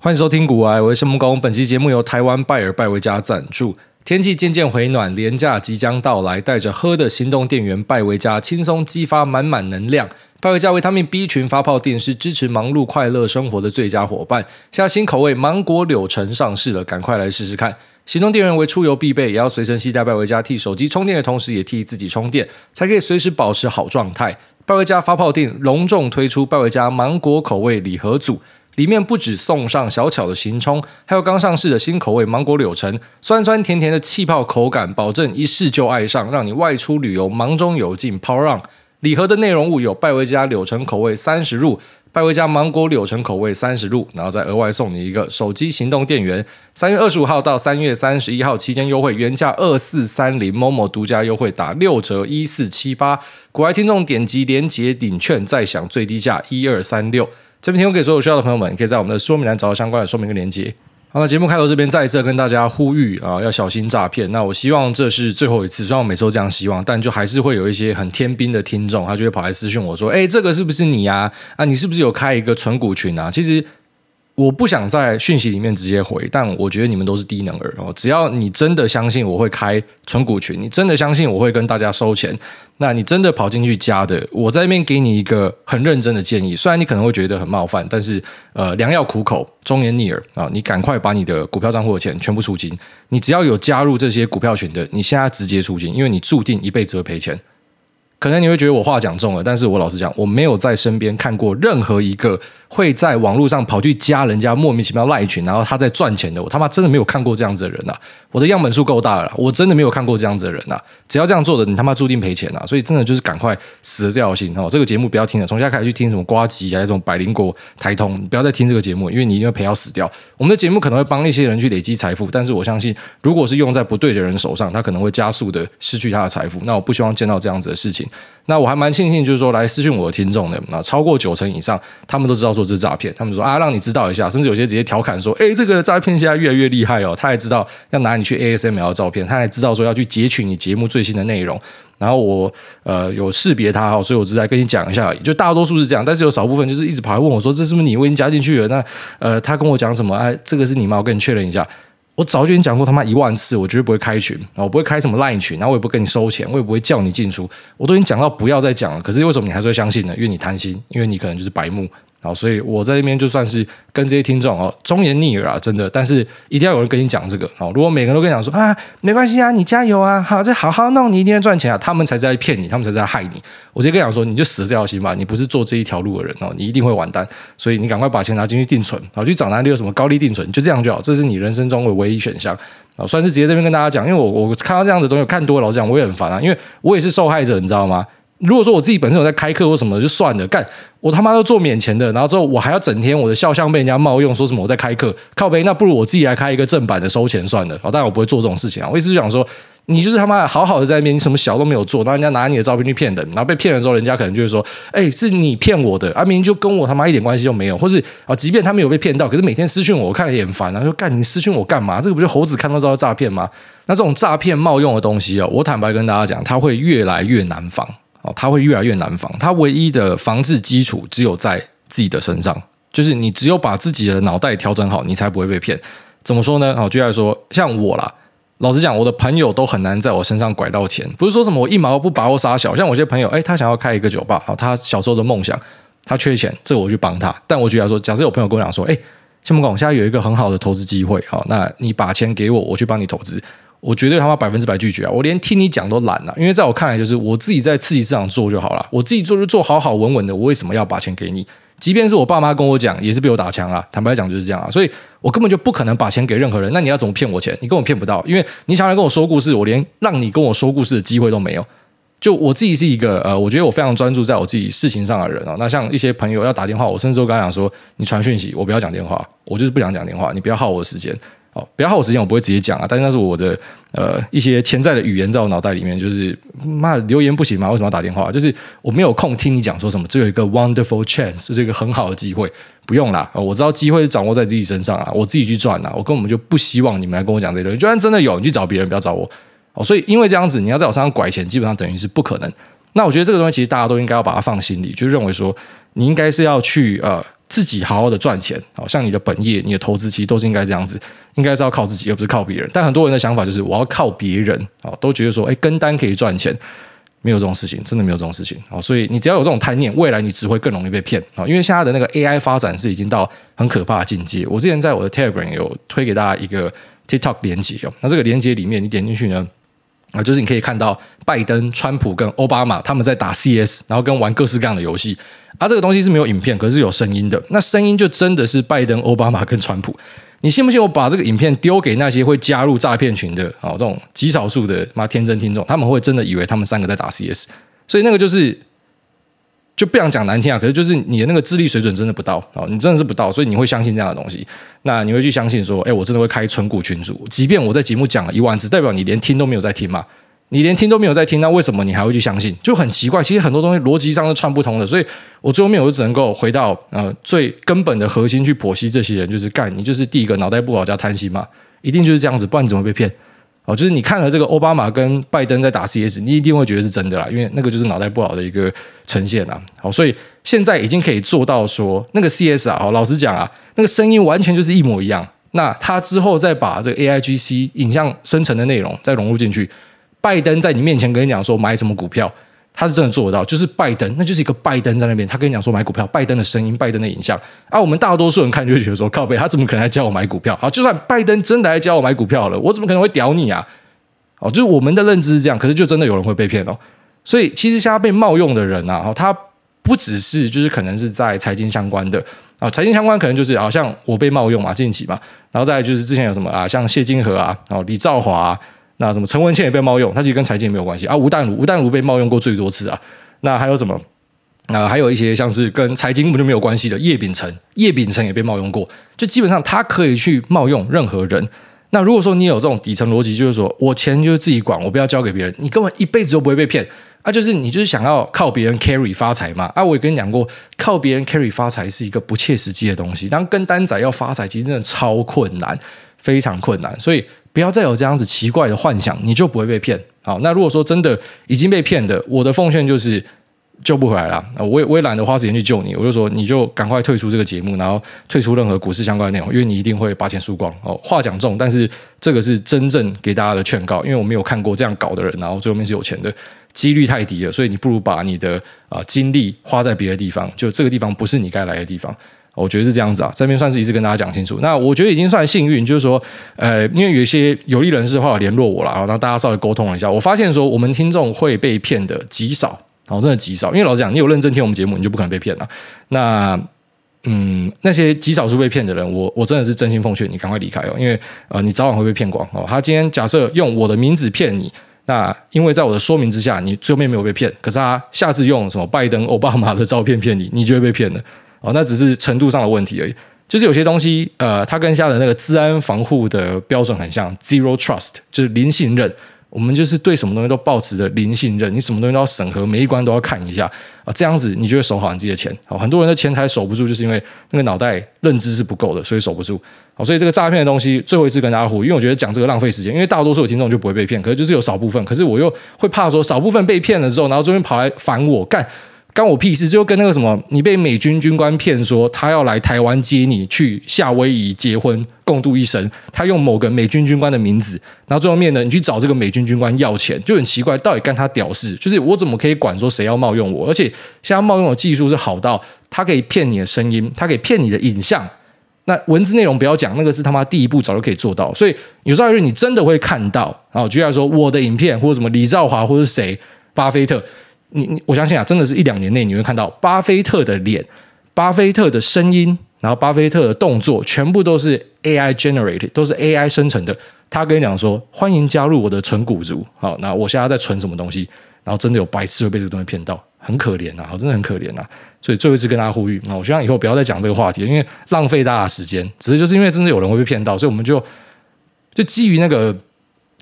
欢迎收听古癌，我是木工。本期节目由台湾拜尔拜维家赞助。天气渐渐回暖，廉价即将到来，带着喝的行动电源拜维家，轻松激发满满能量。拜维家维他命 B 群发泡錠是支持忙碌快乐生活的最佳伙伴。现在新口味芒果柳橙上市了，赶快来试试看。行动电源为出游必备，也要随身携带拜维家，替手机充电的同时，也替自己充电，才可以随时保持好状态。拜维家发泡錠隆重推出拜维家芒果口味礼盒组。里面不止送上小巧的行充，还有刚上市的新口味芒果柳橙，酸酸甜甜的气泡口感，保证一试就爱上，让你外出旅游忙中有劲。Power on！礼盒的内容物有拜维家柳橙口味三十入，拜维家芒果柳橙口味三十入，然后再额外送你一个手机行动电源。三月二十五号到三月三十一号期间优惠，原价二四三零，momo 独家优惠打六折一四七八。国外听众点击连接领券再享最低价一二三六。这边提供给所有需要的朋友们，可以在我们的说明栏找到相关的说明跟连接。好，那节目开头这边再一次跟大家呼吁啊，要小心诈骗。那我希望这是最后一次，虽然我每次都这样希望，但就还是会有一些很天兵的听众，他就会跑来私讯我说：“哎，这个是不是你呀？啊，你是不是有开一个存股群啊？”其实。我不想在讯息里面直接回，但我觉得你们都是低能儿哦。只要你真的相信我会开存股群，你真的相信我会跟大家收钱，那你真的跑进去加的，我在那边给你一个很认真的建议。虽然你可能会觉得很冒犯，但是呃，良药苦口，忠言逆耳啊！你赶快把你的股票账户的钱全部出金。你只要有加入这些股票群的，你现在直接出金，因为你注定一辈子会赔钱。可能你会觉得我话讲重了，但是我老实讲，我没有在身边看过任何一个会在网络上跑去加人家莫名其妙赖群，然后他在赚钱的。我他妈真的没有看过这样子的人呐！我的样本数够大了，我真的没有看过这样子的人呐！只要这样做的，你他妈注定赔钱呐！所以真的就是赶快死了这条心哦！这个节目不要听了，从现在开始去听什么瓜吉啊，这种百灵果、台通，不要再听这个节目，因为你一定会赔到死掉。我们的节目可能会帮一些人去累积财富，但是我相信，如果是用在不对的人手上，他可能会加速的失去他的财富。那我不希望见到这样子的事情。那我还蛮庆幸，就是说来私讯我的听众的，那超过九成以上，他们都知道说这是诈骗。他们说啊，让你知道一下，甚至有些直接调侃说，诶，这个诈骗现在越来越厉害哦。他还知道要拿你去 ASML 的照片，他还知道说要去截取你节目最新的内容。然后我呃有识别他哈，所以我只在跟你讲一下。就大多数是这样，但是有少部分就是一直跑来问我说，这是不是你？我已经加进去了。那呃，他跟我讲什么？哎，这个是你吗？我跟你确认一下。我早就已经讲过他妈一万次，我绝对不会开群，我不会开什么烂群，然后我也不会跟你收钱，我也不会叫你进出，我都已经讲到不要再讲了。可是为什么你还是会相信呢？因为你贪心，因为你可能就是白目。好，所以我在那边就算是跟这些听众哦，忠言逆耳啊，真的。但是一定要有人跟你讲这个哦。如果每个人都跟你讲说啊，没关系啊，你加油啊，好，再好好弄，你一定要赚钱啊，他们才在骗你，他们才在害你。我直接跟你讲说，你就死了这条心吧，你不是做这一条路的人哦，你一定会完蛋。所以你赶快把钱拿进去定存，好，去找哪里有什么高利定存，就这样就好，这是你人生中的唯一选项啊。算是直接这边跟大家讲，因为我我看到这样的东西看多了，老实讲我也很烦啊，因为我也是受害者，你知道吗？如果说我自己本身有在开课或什么，就算了，干我他妈都做免钱的，然后之后我还要整天我的肖像被人家冒用，说什么我在开课，靠背，那不如我自己来开一个正版的收钱算了。当然我不会做这种事情啊。我意思是讲说，你就是他妈好好的在那边，你什么小都没有做，然后人家拿你的照片去骗人，然后被骗了之后，人家可能就会说，哎，是你骗我的，啊，明明就跟我他妈一点关系都没有，或是啊，即便他没有被骗到，可是每天私讯我，我看了也很烦啊，说干你私讯我干嘛？这个不就猴子看到知道诈骗吗？那这种诈骗冒用的东西啊，我坦白跟大家讲，它会越来越难防。哦，它会越来越难防。它唯一的防治基础只有在自己的身上，就是你只有把自己的脑袋调整好，你才不会被骗。怎么说呢？好，就来说，像我啦，老实讲，我的朋友都很难在我身上拐到钱。不是说什么我一毛不拔或杀小，像我些朋友，哎，他想要开一个酒吧，好，他小时候的梦想，他缺钱，这我去帮他。但我就来说，假设有朋友跟我讲说，哎，先不管，现在有一个很好的投资机会，好，那你把钱给我，我去帮你投资。我绝对他妈百分之百拒绝啊！我连听你讲都懒了，因为在我看来，就是我自己在刺激市场做就好了。我自己做就做好好稳稳的，我为什么要把钱给你？即便是我爸妈跟我讲，也是被我打枪啊！坦白讲就是这样啊！所以我根本就不可能把钱给任何人。那你要怎么骗我钱？你根本骗不到，因为你想来跟我说故事，我连让你跟我说故事的机会都没有。就我自己是一个呃，我觉得我非常专注在我自己事情上的人啊。那像一些朋友要打电话，我甚至都跟他讲说：“你传讯息，我不要讲电话，我就是不想讲电话，你不要耗我的时间。”哦，不要耗我时间，我不会直接讲啊。但是那是我的呃一些潜在的语言在我脑袋里面，就是妈留言不行吗？为什么要打电话？就是我没有空听你讲说什么。只有一个 wonderful chance，这是一个很好的机会，不用啦。我知道机会是掌握在自己身上啊，我自己去赚啊。我根本就不希望你们来跟我讲这些东西。就算真的有，你去找别人，不要找我。哦，所以因为这样子，你要在我身上拐钱，基本上等于是不可能。那我觉得这个东西其实大家都应该要把它放心里，就认为说你应该是要去呃自己好好的赚钱，好像你的本业、你的投资，其实都是应该这样子，应该是要靠自己，而不是靠别人。但很多人的想法就是我要靠别人，啊，都觉得说，哎，跟单可以赚钱，没有这种事情，真的没有这种事情啊。所以你只要有这种贪念，未来你只会更容易被骗啊。因为现在的那个 AI 发展是已经到很可怕的境界。我之前在我的 Telegram 有推给大家一个 TikTok 连接哦，那这个连接里面你点进去呢？啊，就是你可以看到拜登、川普跟奥巴马他们在打 CS，然后跟玩各式各样的游戏。啊，这个东西是没有影片，可是有声音的。那声音就真的是拜登、奥巴马跟川普。你信不信？我把这个影片丢给那些会加入诈骗群的啊，这种极少数的妈天真听众，他们会真的以为他们三个在打 CS。所以那个就是。就不想讲难听啊，可是就是你的那个智力水准真的不到啊，你真的是不到，所以你会相信这样的东西。那你会去相信说，哎，我真的会开存股群组，即便我在节目讲了一万次，代表你连听都没有在听嘛？你连听都没有在听，那为什么你还会去相信？就很奇怪。其实很多东西逻辑上是串不通的，所以我最后面我就只能够回到呃最根本的核心去剖析这些人，就是干你就是第一个脑袋不好加贪心嘛，一定就是这样子，不然你怎么被骗？哦，就是你看了这个奥巴马跟拜登在打 CS，你一定会觉得是真的啦，因为那个就是脑袋不好的一个呈现啦。好，所以现在已经可以做到说，那个 CS 啊，老实讲啊，那个声音完全就是一模一样。那他之后再把这个 AIGC 影像生成的内容再融入进去，拜登在你面前跟你讲说买什么股票。他是真的做得到，就是拜登，那就是一个拜登在那边，他跟你讲说买股票，拜登的声音，拜登的影像，啊，我们大多数人看就会觉得说靠背，他怎么可能来教我买股票？好，就算拜登真的来教我买股票了，我怎么可能会屌你啊？哦，就是我们的认知是这样，可是就真的有人会被骗哦。所以其实现在被冒用的人啊，他不只是就是可能是在财经相关的啊，财经相关可能就是好像我被冒用嘛，近期嘛，然后再就是之前有什么啊，像谢金河啊，然后李兆华。那什么陈文茜也被冒用，他其实跟财经没有关系啊。吴淡如，吴淡如被冒用过最多次啊。那还有什么？那还有一些像是跟财经根本就没有关系的叶秉成，叶秉成也被冒用过。就基本上他可以去冒用任何人。那如果说你有这种底层逻辑，就是说我钱就是自己管，我不要交给别人，你根本一辈子都不会被骗啊。就是你就是想要靠别人 carry 发财嘛。啊，我也跟你讲过，靠别人 carry 发财是一个不切实际的东西。当跟单仔要发财，其实真的超困难，非常困难。所以。不要再有这样子奇怪的幻想，你就不会被骗。好，那如果说真的已经被骗的，我的奉劝就是救不回来了。我也我也懒得花时间去救你，我就说你就赶快退出这个节目，然后退出任何股市相关的内容，因为你一定会把钱输光。哦，话讲重，但是这个是真正给大家的劝告，因为我没有看过这样搞的人，然后最后面是有钱的几率太低了，所以你不如把你的啊、精力花在别的地方，就这个地方不是你该来的地方。我觉得是这样子啊，这边算是一次跟大家讲清楚。那我觉得已经算幸运，就是说，呃，因为有一些有利人士的话联络我了，然后大家稍微沟通了一下，我发现说我们听众会被骗的极少，然后真的极少。因为老实讲，你有认真听我们节目，你就不可能被骗了。那嗯，那些极少数被骗的人，我我真的是真心奉劝你赶快离开哦，因为呃，你早晚会被骗光哦。他今天假设用我的名字骗你，那因为在我的说明之下，你最后面没有被骗，可是他下次用什么拜登、奥巴马的照片骗你，你就会被骗了。哦，那只是程度上的问题而已。就是有些东西，呃，它跟下的那个治安防护的标准很像，zero trust，就是零信任。我们就是对什么东西都保持着零信任，你什么东西都要审核，每一关都要看一下啊，这样子你就会守好你自己的钱。好，很多人的钱财守不住，就是因为那个脑袋认知是不够的，所以守不住。好，所以这个诈骗的东西，最后一次跟大家呼吁，因为我觉得讲这个浪费时间，因为大多数的听众就不会被骗，可是就是有少部分，可是我又会怕说少部分被骗了之后，然后这边跑来烦我干。关我屁事！就跟那个什么，你被美军军官骗说他要来台湾接你去夏威夷结婚共度一生，他用某个美军军官的名字，然后最后面呢，你去找这个美军军官要钱，就很奇怪，到底干他屌事？就是我怎么可以管说谁要冒用我？而且现在冒用的技术是好到他可以骗你的声音，他可以骗你的影像，那文字内容不要讲，那个是他妈第一步早就可以做到。所以有时候你真的会看到，然后举例说，我的影片或者什么李兆华或者谁，巴菲特。你你我相信啊，真的是一两年内你会看到巴菲特的脸、巴菲特的声音，然后巴菲特的动作，全部都是 AI generated，都是 AI 生成的。他跟你讲说：“欢迎加入我的存股族。”好，那我现在在存什么东西？然后真的有白痴会被这个东西骗到，很可怜啊，真的很可怜啊。所以最后一次跟大家呼吁，那我希望以后不要再讲这个话题，因为浪费大家时间。只是就是因为真的有人会被骗到，所以我们就就基于那个。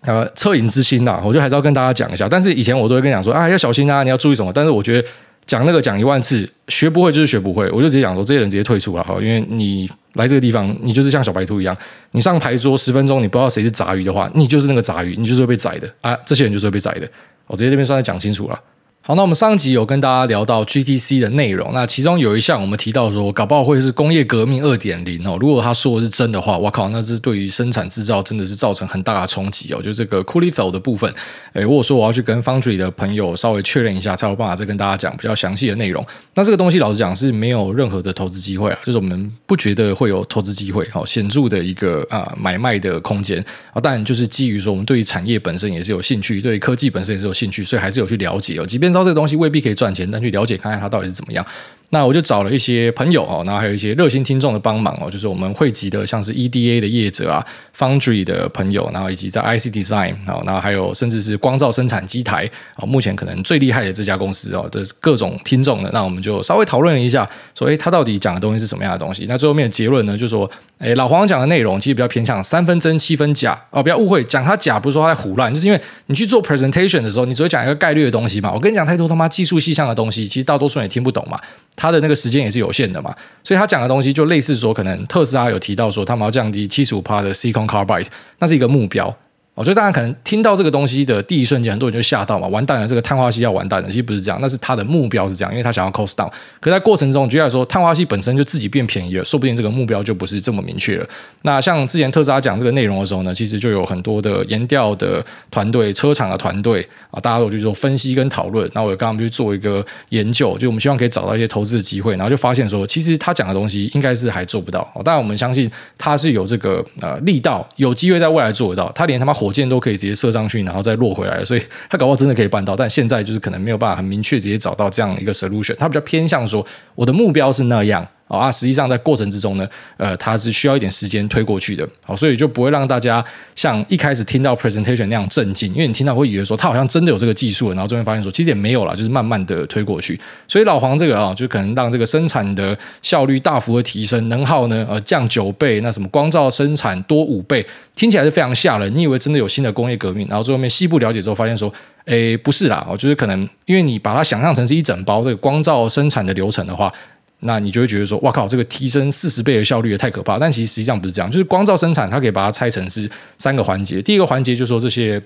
呃，恻隐之心呐、我就还是要跟大家讲一下。但是以前我都会跟你讲说啊，要小心啊，你要注意什么。但是我觉得讲那个讲一万次，学不会就是学不会。我就直接讲说，这些人直接退出了哈，因为你来这个地方，你就是像小白兔一样，你上牌桌十分钟，你不知道谁是杂鱼的话，你就是那个杂鱼，你就是会被宰的啊。这些人就是会被宰的。我直接这边算是讲清楚了。好，那我们上集有跟大家聊到 GTC 的内容，那其中有一项我们提到说，搞不好会是工业革命二点零哦。如果他说的是真的话，我靠，那是对于生产制造真的是造成很大的冲击哦。就这个 Coolitho 的部分，诶，如果说我要去跟 Foundry 的朋友稍微确认一下，才有办法再跟大家讲比较详细的内容。那这个东西老实讲是没有任何的投资机会啊，就是我们不觉得会有投资机会，好显著的一个啊买卖的空间啊。当然就是基于说我们对于产业本身也是有兴趣，对于科技本身也是有兴趣，所以还是有去了解哦。即便知道这个东西未必可以。赚钱，但去了解看看它到底是怎么样。那我就找了一些朋友哦，然后还有一些热心听众的帮忙哦，就是我们汇集的像是 EDA 的业者啊，Foundry 的朋友，然后以及在 IC Design 啊，然后还有甚至是光罩生产机台啊，目前可能最厉害的这家公司哦的各种听众呢，那我们就稍微讨论了一下，说诶，他到底讲的东西是什么样的东西？那最后面的结论呢，就是说，诶，老黄讲的内容其实比较偏向三分真七分假哦，不要误会，讲他假不是说他在胡乱，就是因为你去做 presentation 的时候，你只会讲一个概率的东西嘛。我跟你讲太多他妈技术细项的东西，其实大多数人也听不懂嘛。他的那个时间也是有限的嘛，所以他讲的东西就类似说，可能特斯拉有提到说，他们要降低七十五趴的 Silicon Carbide，那是一个目标。我觉得大家可能听到这个东西的第一瞬间，很多人就吓到嘛，完蛋了，这个碳化矽要完蛋了。其实不是这样，那是他的目标是这样，因为他想要 cost down。可在过程中，举例来说，碳化矽本身就自己变便宜了，说不定这个目标就不是这么明确了。那像之前特斯拉讲这个内容的时候呢，其实就有很多的研调的团队、车厂的团队啊，大家都去做分析跟讨论。那我刚刚去做一个研究，就我们希望可以找到一些投资的机会，然后就发现说，其实他讲的东西应该是还做不到。当然，我们相信他是有这个呃力道，有机会在未来做得到。他连他妈火火箭都可以直接。射上去，然后再落回来，所以他搞不好真的可以办到，但现在就是可能没有办法很明确直接找到这样一个 solution，他比较偏向说我的目标是那样。啊，实际上在过程之中呢，呃，它是需要一点时间推过去的，好，所以就不会让大家像一开始听到 presentation 那样震惊，因为你听到会以为说他好像真的有这个技术，然后最后发现说其实也没有啦，就是慢慢的推过去。所以老黄这个啊，就可能让这个生产的效率大幅的提升，能耗呢呃降九倍，那什么光照生产多五倍，听起来是非常吓人。你以为真的有新的工业革命，然后最后面细部了解之后发现说，诶，不是啦，哦，就是可能因为你把它想象成是一整包这个光照生产的流程的话。那你就会觉得说，哇靠，这个提升四十倍的效率也太可怕。但其实实际上不是这样，就是光照生产，它可以把它拆成是三个环节。第一个环节就是说这些。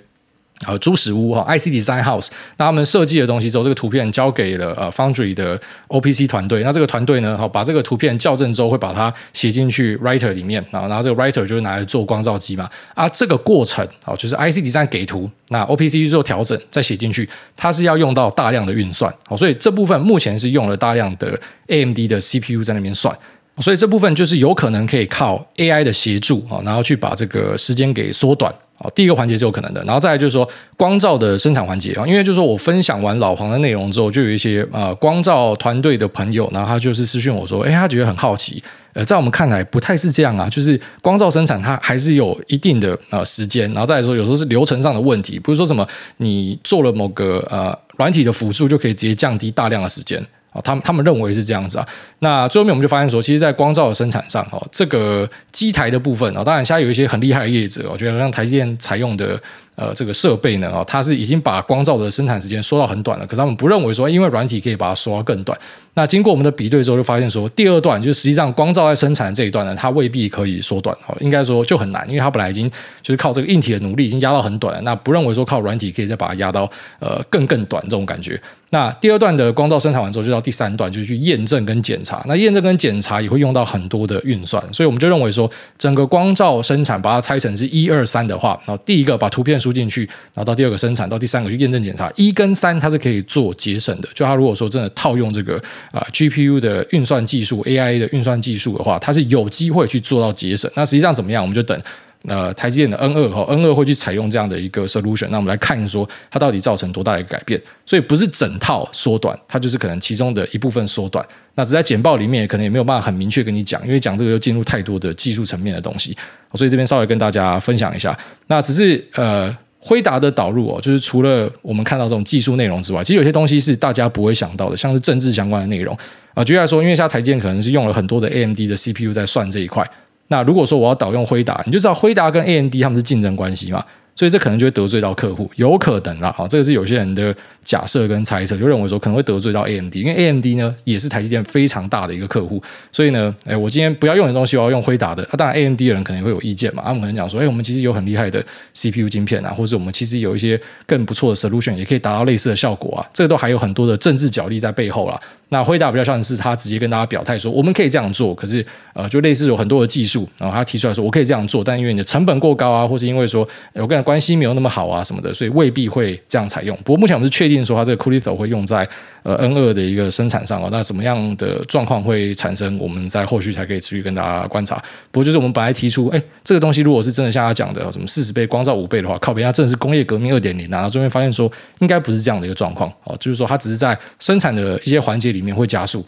呃，猪屎屋哈，IC Design House，那他们设计的东西之后，这个图片交给了呃 Foundry 的 OPC 团队。那这个团队呢，好把这个图片校正之后，会把它写进去 Writer 里面，然后然后这个 Writer 就是拿来做光罩机嘛。啊，这个过程啊，就是 IC Design 给图，那 OPC 去做调整，再写进去，它是要用到大量的运算。好，所以这部分目前是用了大量的 AMD 的 CPU 在那边算，所以这部分就是有可能可以靠 AI 的协助啊，然后去把这个时间给缩短。哦，第一个环节是有可能的，然后再来就是说光照的生产环节啊，因为就是说我分享完老黄的内容之后，就有一些呃光照团队的朋友，然后他就是私讯我说，哎，他觉得很好奇，呃，在我们看来不太是这样啊，就是光照生产它还是有一定的呃时间，然后再来说有时候是流程上的问题，不是说什么你做了某个呃软体的辅助就可以直接降低大量的时间。啊，他们他们认为是这样子啊。那最后面我们就发现说，其实，在光照的生产上，哦，这个机台的部分哦，当然现在有一些很厉害的业者，我觉得让台积电采用的。呃，这个设备呢，哦，它是已经把光罩的生产时间缩到很短了。可是他们不认为说，因为软体可以把它缩到更短。那经过我们的比对之后，就发现说，第二段就是实际上光罩在生产这一段呢，它未必可以缩短。哦，应该说就很难，因为它本来已经就是靠这个硬体的努力已经压到很短了。那不认为说靠软体可以再把它压到呃更更短这种感觉。那第二段的光罩生产完之后，就到第三段，就是去验证跟检查。那验证跟检查也会用到很多的运算，所以我们就认为说，整个光罩生产把它拆成是一二三的话，然后第一个把图片输进去，然后到第二个生产，到第三个去验证检查，一跟三它是可以做节省的。就它如果说真的套用这个啊、GPU 的运算技术、AI 的运算技术的话，它是有机会去做到节省。那实际上怎么样？我们就等呃台积电的 N 二和 N 二会去采用这样的一个 solution。那我们来看说它到底造成多大的一个改变。所以不是整套缩短，它就是可能其中的一部分缩短。那只在简报里面可能也没有办法很明确跟你讲，因为讲这个又进入太多的技术层面的东西。所以这边稍微跟大家分享一下。那只是呃。辉达的导入哦，就是除了我们看到这种技术内容之外，其实有些东西是大家不会想到的，像是政治相关的内容啊。举例来说，因为像台积电可能是用了很多的 AMD 的 CPU 在算这一块。那如果说我要导用辉达，你就知道辉达跟 AMD 他们是竞争关系嘛。所以这可能就会得罪到客户，有可能啦。好，这个是有些人的假设跟猜测，就认为说可能会得罪到 AMD，因为 AMD 呢也是台积电非常大的一个客户，所以呢，哎，我今天不要用的东西，我要用辉达的。啊，当然 AMD 的人可能会有意见嘛，他们可能讲说，哎，我们其实有很厉害的 CPU 晶片啊，或者我们其实有一些更不错的 solution，也可以达到类似的效果啊，这个都还有很多的政治角力在背后啦。那辉达比较像是他直接跟大家表态说，我们可以这样做，可是呃，就类似有很多的技术，然后他提出来说，我可以这样做，但因为你的成本过高啊，或是因为说我跟你关系没有那么好啊什么的，所以未必会这样采用。不过目前我们是确定说，它这个 c o o l i t h o 会用在呃 N 二的一个生产上哦。那什么样的状况会产生，我们在后续才可以持续跟大家观察。不过就是我们本来提出，哎，这个东西如果是真的像他讲的，什么四十倍光照五倍的话，靠边，它真的是工业革命二点零啊。然后最后发现说，应该不是这样的一个状况哦，就是说它只是在生产的一些环节里面会加速。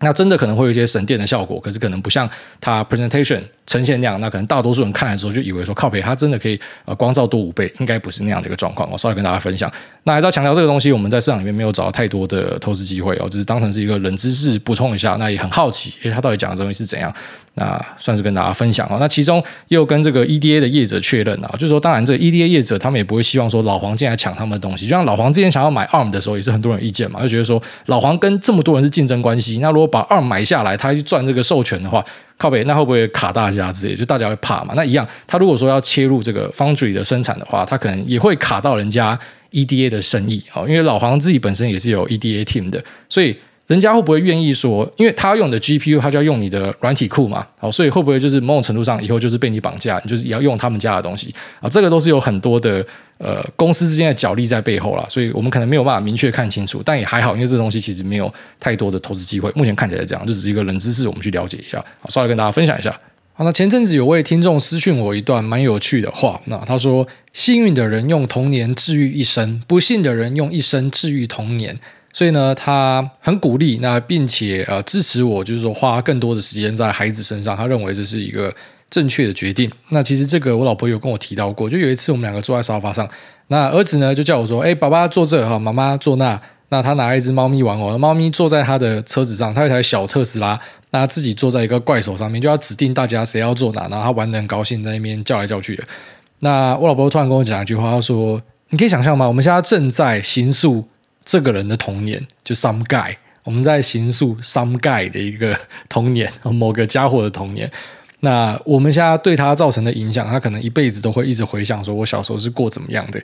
那真的可能会有一些省电的效果，可是可能不像它 presentation 呈现那样，那可能大多数人看来的时候就以为说靠北，它真的可以呃光照多五倍，应该不是那样的一个状况。我稍微跟大家分享。那还是要强调这个东西，我们在市场里面没有找到太多的投资机会哦，只是当成是一个冷知识补充一下。那也很好奇，诶，他到底讲的东西是怎样？那算是跟大家分享啊。那其中也有跟这个 EDA 的业者确认啊，就是说，当然这个 EDA 业者他们也不会希望说老黄进来抢他们的东西。就像老黄之前想要买 ARM 的时候，也是很多人意见嘛，就觉得说老黄跟这么多人是竞争关系。那如果把 ARM 买下来，他去赚这个授权的话，靠北，那会不会卡大家之类？就大家会怕嘛。那一样，他如果说要切入这个 Foundry 的生产的话，他可能也会卡到人家 EDA 的生意啊。因为老黄自己本身也是有 EDA team 的，所以。人家会不会愿意说，因为他用的 GPU，他就要用你的软体库嘛？好，所以会不会就是某种程度上以后就是被你绑架，你就是也要用他们家的东西啊？这个都是有很多的呃公司之间的角力在背后啦，所以我们可能没有办法明确看清楚，但也还好，因为这东西其实没有太多的投资机会。目前看起来这样，就只是一个冷知识，我们去了解一下，好，稍微跟大家分享一下。好，那前阵子有位听众私讯我一段蛮有趣的话，那他说：幸运的人用童年治愈一生，不幸的人用一生治愈童年。所以呢，他很鼓励，那并且呃支持我，就是说花更多的时间在孩子身上。他认为这是一个正确的决定。那其实这个我老婆有跟我提到过，就有一次我们两个坐在沙发上，那儿子呢就叫我说：“哎，爸爸坐这哈，妈妈坐那。”那他拿了一只猫咪玩偶，猫咪坐在他的车子上，他有一台小特斯拉，那他自己坐在一个怪手上面，就要指定大家谁要坐哪，然后他玩得很高兴，在那边叫来叫去的。那我老婆突然跟我讲一句话，他说：“你可以想象吗？我们现在正在形塑。”这个人的童年就 some guy，我们在叙述 some guy 的一个 童年，某个家伙的童年。那我们现在对他造成的影响，他可能一辈子都会一直回想，说我小时候是过怎么样的。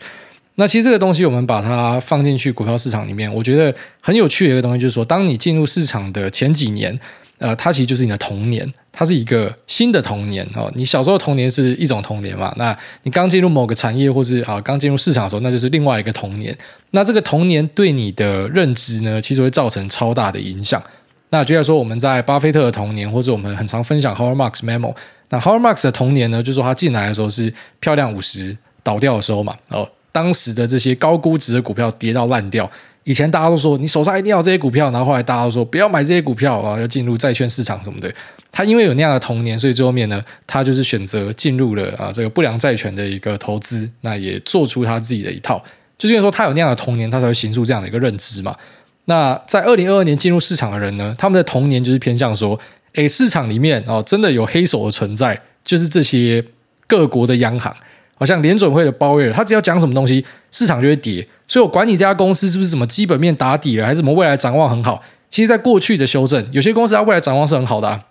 那其实这个东西，我们把它放进去股票市场里面，我觉得很有趣的一个东西，就是说，当你进入市场的前几年。呃，它其实就是你的童年，它是一个新的童年哦。你小时候童年是一种童年嘛？那你刚进入某个产业，或是啊刚进入市场的时候，那就是另外一个童年。那这个童年对你的认知呢，其实会造成超大的影响。那就像说我们在巴菲特的童年，或者我们很常分享 Howard Marks Memo。那 Howard Marks 的童年呢，就是说他进来的时候是漂亮五十倒掉的时候嘛。哦，当时的这些高估值的股票跌到烂掉。以前大家都说你手上一定要这些股票，然后后来大家都说不要买这些股票啊，要进入债券市场什么的。他因为有那样的童年，所以最后面呢，他就是选择进入了啊这个不良债权的一个投资，那也做出他自己的一套。就是因为说他有那样的童年，他才会形塑这样的一个认知嘛。那在二零二二年进入市场的人呢，他们的童年就是偏向说，诶，市场里面哦真的有黑手的存在，就是这些各国的央行。好像联准会的鲍威尔，他只要讲什么东西，市场就会跌。所以我管你这家公司是不是什么基本面打底了，还是什么未来展望很好。其实，在过去的修正，有些公司它未来展望是很好的啊，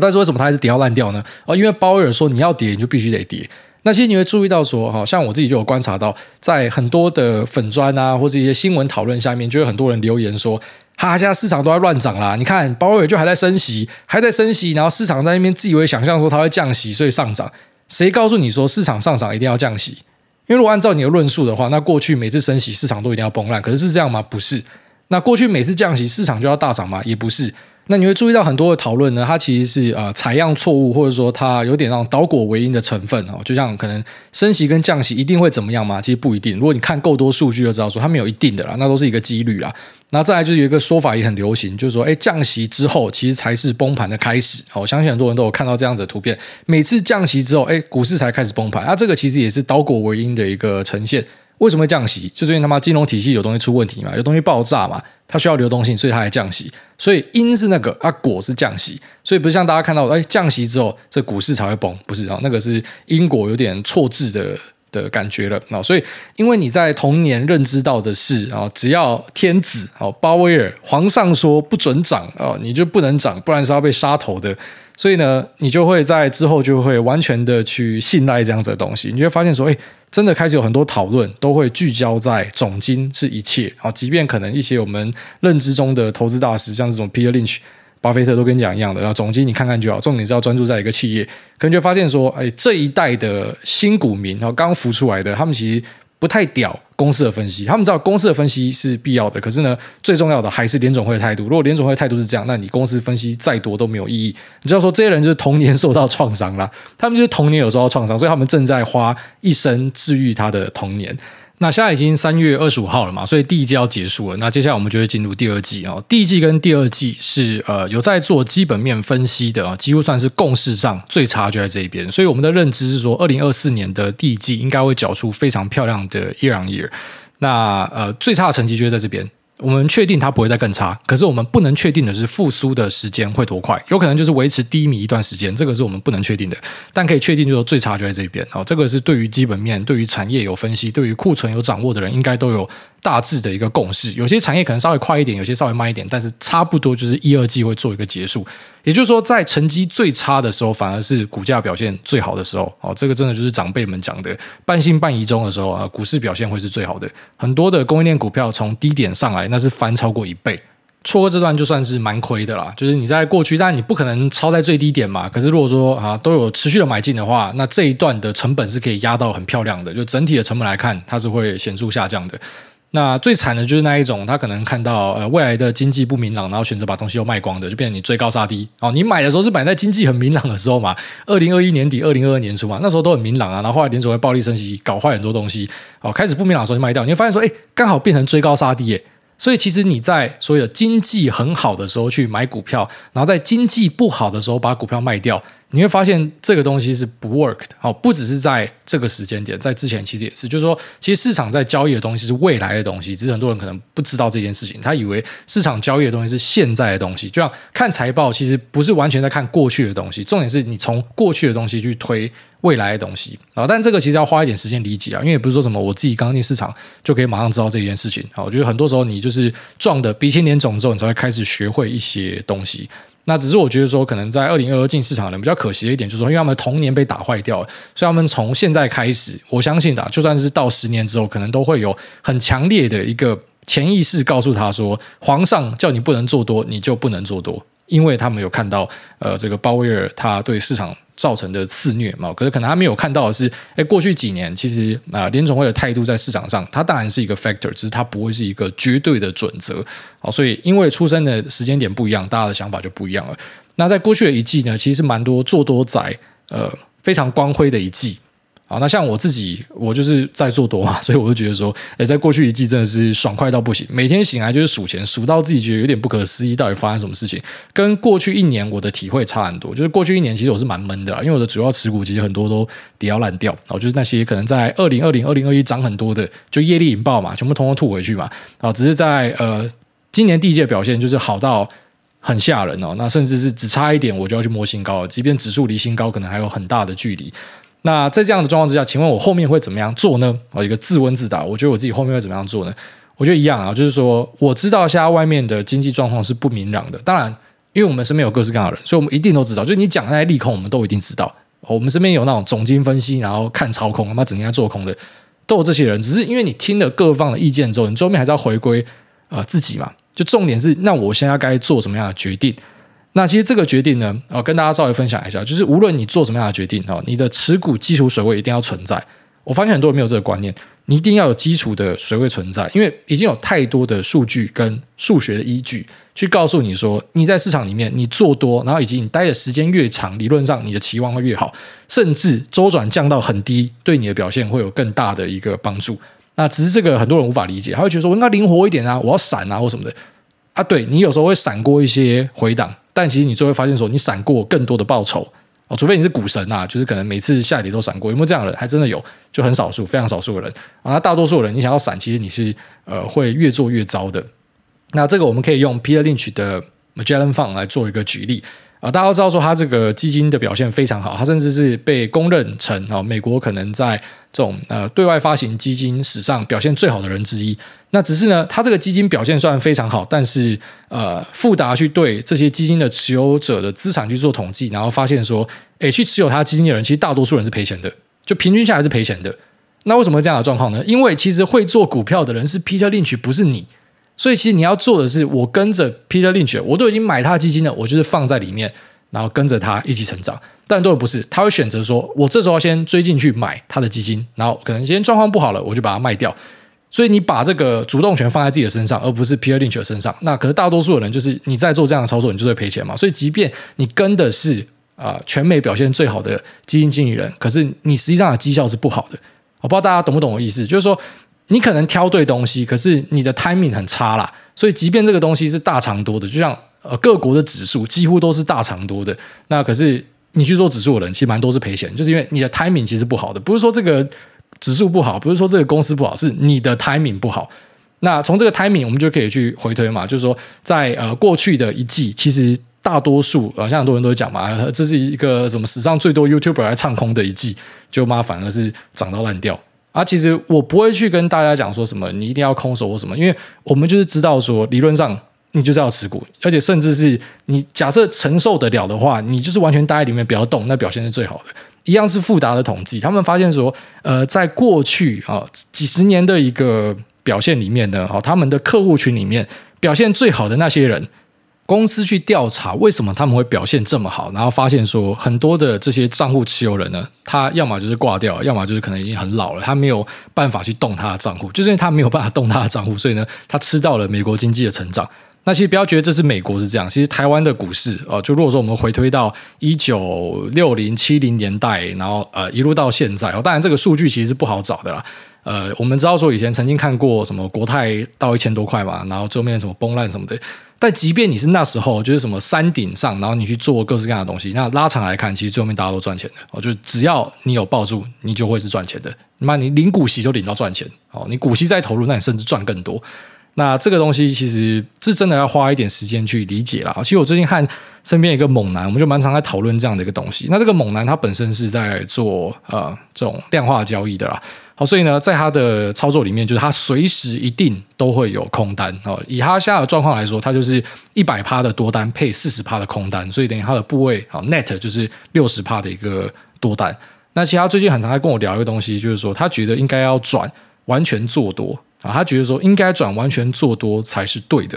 但是为什么它还是跌到烂掉呢？哦，因为鲍威尔说你要跌，你就必须得跌。那其实你会注意到说，哈，像我自己就有观察到，在很多的粉砖啊，或者一些新闻讨论下面，就有很多人留言说，哈，现在市场都在乱涨啦。你看鲍威尔就还在升息，还在升息，然后市场在那边自以为想象说它会降息，所以上涨。谁告诉你说市场上涨一定要降息？因为如果按照你的论述的话，那过去每次升息市场都一定要崩烂。可是是这样吗？不是。那过去每次降息市场就要大涨吗？也不是。那你会注意到很多的讨论呢，它其实是呃采样错误，或者说它有点让倒果为因的成分哦。就像可能升息跟降息一定会怎么样吗？其实不一定。如果你看够多数据就知道说它没有一定的啦，那都是一个几率啦。那再来就是有一个说法也很流行，就是说，哎，降息之后其实才是崩盘的开始。我相信很多人都有看到这样子的图片，每次降息之后，哎，股市才开始崩盘。那这个其实也是倒果为因的一个呈现。为什么会降息？就是因为他妈金融体系有东西出问题嘛，有东西爆炸嘛，它需要流动性，所以它才降息。所以因是那个，啊果是降息，所以不是像大家看到，哎，降息之后这股市才会崩，不是啊，那个是因果有点错置的的感觉了啊。所以，因为你在童年认知到的是啊，只要天子哦，鲍威尔皇上说不准长哦，你就不能涨，不然是要被杀头的。所以呢，你就会在之后就会完全的去信赖这样子的东西，你就会发现说，哎，真的开始有很多讨论都会聚焦在总金是一切啊，即便可能一些我们认知中的投资大师，像这种 Peter Lynch、巴菲特都跟你讲一样的，然后总经你看看就好，重点是要专注在一个企业，可能就发现说，哎，这一代的新股民，然后刚浮出来的，他们其实。不太屌公司的分析，他们知道公司的分析是必要的，可是呢，最重要的还是联总会的态度。如果联总会的态度是这样，那你公司分析再多都没有意义。你知道说这些人就是童年受到创伤了，他们就是童年有受到创伤，所以他们正在花一生治愈他的童年。那现在已经三月二十五号了嘛，所以第一季要结束了。那接下来我们就会进入第二季哦。第一季跟第二季是呃有在做基本面分析的啊，几乎算是共识上最差就在这一边。所以我们的认知是说，二零二四年的第一季应该会缴出非常漂亮的 year on year。那呃最差的成绩就会在这边。我们确定它不会再更差，可是我们不能确定的是复苏的时间会多快，有可能就是维持低迷一段时间，这个是我们不能确定的。但可以确定就是最差就在这边哦，这个是对于基本面、对于产业有分析、对于库存有掌握的人，应该都有大致的一个共识。有些产业可能稍微快一点，有些稍微慢一点，但是差不多就是一二季会做一个结束。也就是说，在成绩最差的时候，反而是股价表现最好的时候。哦，这个真的就是长辈们讲的半信半疑中的时候啊，股市表现会是最好的。很多的供应链股票从低点上来，那是翻超过一倍。错过这段就算是蛮亏的啦。就是你在过去，但你不可能超在最低点嘛。可是如果说啊，都有持续的买进的话，那这一段的成本是可以压到很漂亮的。就整体的成本来看，它是会显著下降的。那最惨的就是那一种，他可能看到呃未来的经济不明朗，然后选择把东西又卖光的，就变成你追高杀低哦。你买的时候是买在经济很明朗的时候嘛，二零二一年底、二零二二年初嘛，那时候都很明朗啊。然后后来联准会暴力升息，搞坏很多东西哦，开始不明朗的时候就卖掉，你会发现说，哎，刚好变成追高杀低耶。所以其实你在所有的经济很好的时候去买股票，然后在经济不好的时候把股票卖掉。你会发现这个东西是不 work 的，哦，不只是在这个时间点，在之前其实也是，就是说，其实市场在交易的东西是未来的东西，只是很多人可能不知道这件事情，他以为市场交易的东西是现在的东西，就像看财报，其实不是完全在看过去的东西，重点是你从过去的东西去推未来的东西啊，但这个其实要花一点时间理解啊，因为也不是说什么我自己刚进市场就可以马上知道这件事情啊，我觉得很多时候你就是撞的鼻青脸肿之后，你才会开始学会一些东西。那只是我觉得说，可能在二零二二进市场的人比较可惜的一点，就是说，因为他们童年被打坏掉了，所以他们从现在开始，我相信的，就算是到十年之后，可能都会有很强烈的一个潜意识告诉他说，皇上叫你不能做多，你就不能做多，因为他们有看到，呃，这个鲍威尔他对市场。造成的肆虐嘛，可是可能他没有看到的是，哎，过去几年其实啊，联准会的态度在市场上，它当然是一个 factor，只是它不会是一个绝对的准则。好，所以因为出生的时间点不一样，大家的想法就不一样了。那在过去的一季呢，其实蛮多做多仔，呃，非常光辉的一季。好，那像我自己，我就是在做多嘛，所以我就觉得说，诶，在过去一季真的是爽快到不行，每天醒来就是数钱，数到自己觉得有点不可思议，到底发生什么事情？跟过去一年我的体会差很多。就是过去一年其实我是蛮闷的，因为我的主要持股其实很多都跌到烂掉，然后，就是那些可能在二零二零、二零二一涨很多的，就业力引爆嘛，全部通通吐回去嘛。啊，只是在呃今年第一季表现就是好到很吓人哦，那甚至是只差一点我就要去摸新高，即便指数离新高可能还有很大的距离。那在这样的状况之下，请问我后面会怎么样做呢？我一个自问自答，我觉得我自己后面会怎么样做呢？我觉得一样啊，就是说我知道现在外面的经济状况是不明朗的。当然，因为我们身边有各式各样的人，所以我们一定都知道。就是你讲那些利空，我们都一定知道。我们身边有那种总经分析，然后看超空，他妈整天在做空的，都有这些人。只是因为你听了各方的意见之后，你最后面还是要回归呃自己嘛。就重点是，那我现在该做什么样的决定？那其实这个决定呢，呃，跟大家稍微分享一下，就是无论你做什么样的决定哦，你的持股基础水位一定要存在。我发现很多人没有这个观念，你一定要有基础的水位存在，因为已经有太多的数据跟数学的依据去告诉你说，你在市场里面你做多，然后以及你待的时间越长，理论上你的期望会越好，甚至周转降到很低，对你的表现会有更大的一个帮助。那只是这个很多人无法理解，他会觉得说我应该灵活一点啊，我要闪啊或什么的啊，对，你有时候会闪过一些回档。但其实你最后会发现说，你闪过更多的报酬哦，除非你是股神啊，就是可能每次下跌都闪过，有没有这样的人？还真的有，就很少数，非常少数的人啊。大多数人，你想要闪，其实你是呃会越做越糟的。那这个我们可以用 Peter Lynch 的 Magellan Fund 来做一个举例啊，大家都知道说它这个基金的表现非常好，它甚至是被公认成啊美国可能在这种呃对外发行基金史上表现最好的人之一。那只是呢，它这个基金表现虽然非常好，但是呃，富达去对这些基金的持有者的资产去做统计，然后发现说，诶，去持有它基金的人其实大多数人是赔钱的，就平均下来是赔钱的。那为什么这样的状况呢？因为其实会做股票的人是 Peter Lynch，不是你。所以其实你要做的是，我跟着 Peter Lynch，我都已经买他的基金了，我就是放在里面，然后跟着他一起成长。但很多人不是，他会选择说，我这时候先追进去买他的基金，然后可能今天状况不好了，我就把它卖掉。所以你把这个主动权放在自己的身上，而不是 Peter Lynch 的身上。那可是大多数的人就是你在做这样的操作，你就会赔钱嘛。所以即便你跟的是啊、全美表现最好的基金经理人，可是你实际上的绩效是不好的。我不知道大家懂不懂我意思，就是说。你可能挑对东西，可是你的 timing 很差啦。所以，即便这个东西是大长多的，就像呃各国的指数几乎都是大长多的，那可是你去做指数的人，其实蛮多是赔钱，就是因为你的 timing 其实不好的。不是说这个指数不好，不是说这个公司不好，是你的 timing 不好。那从这个 timing，我们就可以去回推嘛，就是说在呃过去的一季，其实大多数呃像很多人都会讲嘛，这是一个什么史上最多 YouTuber 来唱空的一季，就妈反而是涨到烂掉。啊，其实我不会去跟大家讲说什么，你一定要空手或什么，因为我们就是知道说，理论上你就是要持股，而且甚至是你假设承受得了的话，你就是完全待在里面不要动，那表现是最好的。一样是复达的统计，他们发现说，呃，在过去啊几十年的一个表现里面呢，哦他们的客户群里面表现最好的那些人。公司去调查为什么他们会表现这么好，然后发现说很多的这些账户持有人呢，他要么就是挂掉，要么就是可能已经很老了，他没有办法去动他的账户，就是因为他没有办法动他的账户，所以呢，他吃到了美国经济的成长。那其实不要觉得这是美国是这样，其实台湾的股市哦，就如果说我们回推到一九六零七零年代，然后呃一路到现在哦，当然这个数据其实是不好找的啦。呃，我们知道说以前曾经看过什么国泰到一千多块嘛，然后最后面什么崩烂什么的。但即便你是那时候就是什么山顶上，然后你去做各式各样的东西，那拉长来看，其实最后面大家都赚钱的哦。就只要你有抱住，你就会是赚钱的。那你领股息就领到赚钱哦，你股息再投入，那你甚至赚更多。那这个东西其实是真的要花一点时间去理解啦。其实我最近看身边一个猛男，我们就蛮常在讨论这样的一个东西。那这个猛男他本身是在做呃这种量化交易的啦。好，所以呢，在他的操作里面，就是他随时一定都会有空单哦。以他现在的状况来说，他就是一百趴的多单配四十趴的空单，所以等于他的部位啊 net 就是六十趴的一个多单。那其实他最近很常在跟我聊一个东西，就是说他觉得应该要转完全做多啊，他觉得说应该转完全做多才是对的。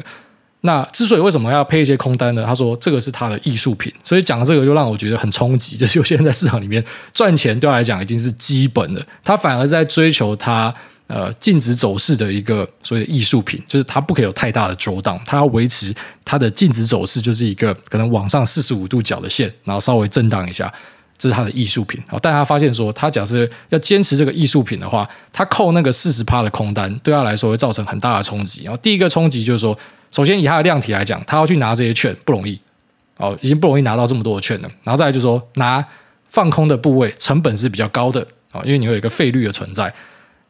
那之所以为什么要配一些空单呢？他说这个是他的艺术品，所以讲这个就让我觉得很冲击。就是有些人在市场里面赚钱对他来讲已经是基本的，他反而在追求他呃净值走势的一个所谓的艺术品，就是他不可以有太大的波荡，他要维持他的净值走势就是一个可能往上四十五度角的线，然后稍微震荡一下，这是他的艺术品。但他发现说，他假设要坚持这个艺术品的话，他扣那个四十趴的空单，对他来说会造成很大的冲击。然后第一个冲击就是说。首先，以他的量体来讲，他要去拿这些券不容易哦，已经不容易拿到这么多的券了。然后再来就是说，拿放空的部位成本是比较高的啊，因为你会有一个费率的存在。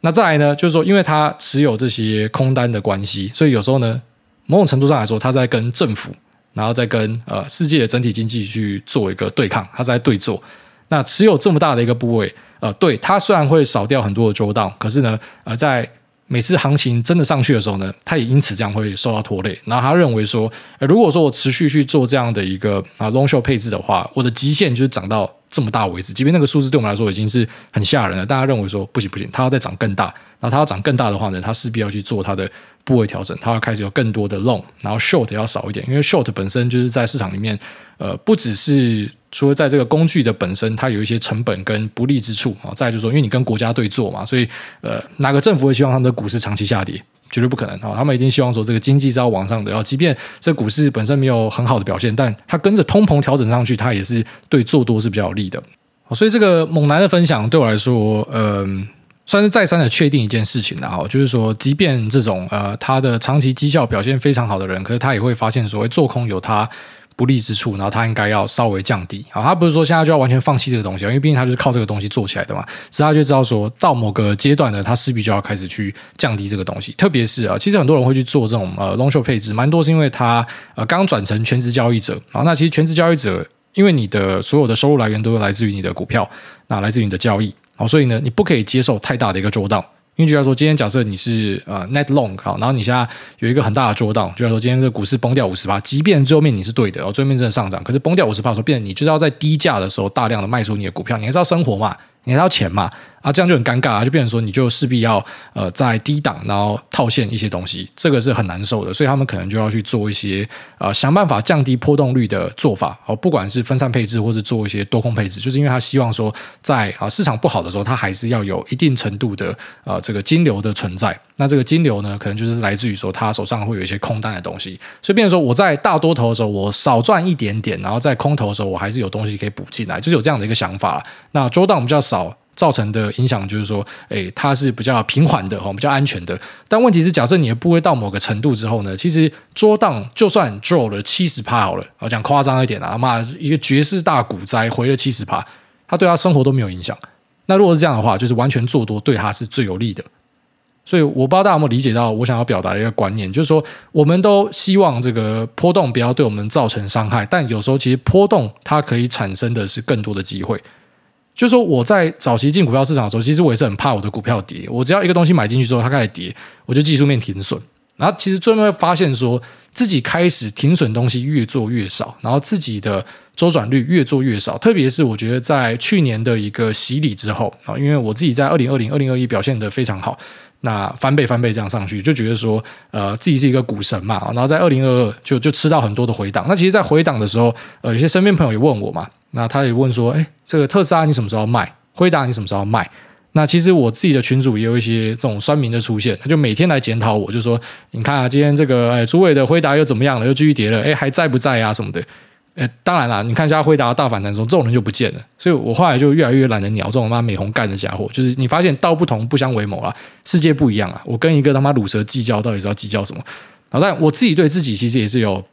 那再来呢，就是说，因为他持有这些空单的关系，所以有时候呢，某种程度上来说，他在跟政府，然后再跟呃世界的整体经济去做一个对抗，它是在对做。那持有这么大的一个部位，呃，对，它虽然会少掉很多的 drawdown，可是呢，呃，在每次行情真的上去的时候呢，他也因此这样会受到拖累。然后他认为说，如果说我持续去做这样的一个啊 long short 配置的话，我的极限就是涨到这么大为止。即便那个数字对我们来说已经是很吓人了，大家认为说不行不行，它要再涨更大。那它要涨更大的话呢，它势必要去做它的部位调整，它要开始有更多的 long，然后 short 要少一点，因为 short 本身就是在市场里面，呃，不只是。除了在这个工具的本身，它有一些成本跟不利之处啊。再就是说，因为你跟国家对做嘛，所以呃，哪个政府会希望他们的股市长期下跌？绝对不可能啊！他们一定希望说这个经济是要往上的。然后，即便这股市本身没有很好的表现，但它跟着通膨调整上去，它也是对做多是比较有利的。所以，这个猛男的分享对我来说，嗯、算是再三的确定一件事情了哈，就是说，即便这种呃，他的长期绩效表现非常好的人，可是他也会发现所谓，做空有他。不利之处，然后他应该要稍微降低啊。他不是说现在就要完全放弃这个东西，因为毕竟他就是靠这个东西做起来的嘛。所以他就知道说到某个阶段呢，他势必就要开始去降低这个东西。特别是啊，其实很多人会去做这种呃 long short 配置，蛮多是因为他呃刚转成全职交易者啊。那其实全职交易者，因为你的所有的收入来源都是来自于你的股票，那来自于你的交易，好，所以呢，你不可以接受太大的一个周到。因为就像说，今天假设你是呃 net long 好，然后你现在有一个很大的周到，就像说今天这个股市崩掉五十趴，即便最后面你是对的，哦，最后面真的上涨，可是崩掉五十趴的时候，变成你就是要在低价的时候大量的卖出你的股票，你还是要生活嘛。你还要钱嘛？啊，这样就很尴尬啊，就变成说你就势必要呃在低档然后套现一些东西，这个是很难受的，所以他们可能就要去做一些呃想办法降低波动率的做法哦，不管是分散配置或者做一些多空配置，就是因为他希望说在啊市场不好的时候，他还是要有一定程度的呃这个金流的存在。那这个金流呢，可能就是来自于说他手上会有一些空单的东西，所以变成说我在大多头的时候我少赚一点点，然后在空头的时候我还是有东西可以补进来，就是有这样的一个想法。那周档比较少。造成的影响就是说，诶，它是比较平缓的，比较安全的。但问题是，假设你的部位到某个程度之后呢，其实桌档就算 draw 了七十趴好了，我讲夸张一点啊，妈一个绝世大股灾回了七十趴，他对他生活都没有影响。那如果是这样的话，就是完全做多对他是最有利的。所以我不知道大家有没有理解到我想要表达的一个观念，就是说，我们都希望这个波动不要对我们造成伤害，但有时候其实波动它可以产生的是更多的机会。就是说我在早期进股票市场的时候，其实我也是很怕我的股票跌。我只要一个东西买进去之后，它开始跌，我就技术面停损。然后其实最后发现说，自己开始停损东西越做越少，然后自己的周转率越做越少。特别是我觉得在去年的一个洗礼之后啊，因为我自己在二零二零、二零二一表现得非常好。那翻倍翻倍这样上去，就觉得说，呃，自己是一个股神嘛。然后在二零二二就就吃到很多的回档。那其实，在回档的时候，呃，有些身边朋友也问我嘛，那他也问说，哎，这个特斯拉你什么时候卖？辉达你什么时候卖？那其实我自己的群主也有一些这种酸民的出现，他就每天来检讨我，就说，你看啊，今天这个哎，主委的回答又怎么样了？又继续跌了，哎，还在不在啊？什么的。呃，当然啦，你看一下辉达大反弹中，这种人就不见了，所以我后来就越来越懒得鸟这种妈美红干的家伙。就是你发现道不同不相为谋啊，世界不一样啊。我跟一个他妈鲁蛇计较，到底是要计较什么？好，但我自己对自己其实也是有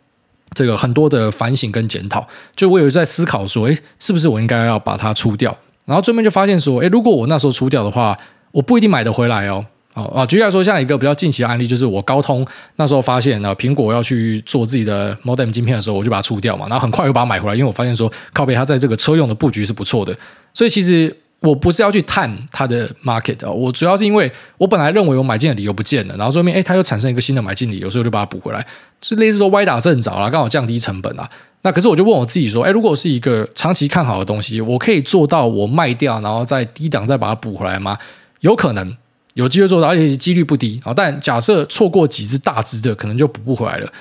这个很多的反省跟检讨。就我有在思考说，诶，是不是我应该要把它出掉？然后最后面就发现说，诶，如果我那时候出掉的话，我不一定买得回来哦。哦啊，举例来说，像一个比较近期的案例，就是我高通那时候发现呢，苹果要去做自己的 modem 晶片的时候，我就把它出掉嘛，然后很快又把它买回来，因为我发现说靠北它在这个车用的布局是不错的，所以其实我不是要去探它的 market 啊，我主要是因为我本来认为我买进的理由不见了，然后说明哎，它又产生一个新的买进理由，所以我就把它补回来，是类似说歪打正着啦，刚好降低成本啊。那可是我就问我自己说，哎，如果是一个长期看好的东西，我可以做到我卖掉，然后在低档再把它补回来吗？有可能。有机会做到，而且几率不低啊。但假设错过几只大只的，可能就补不回来了。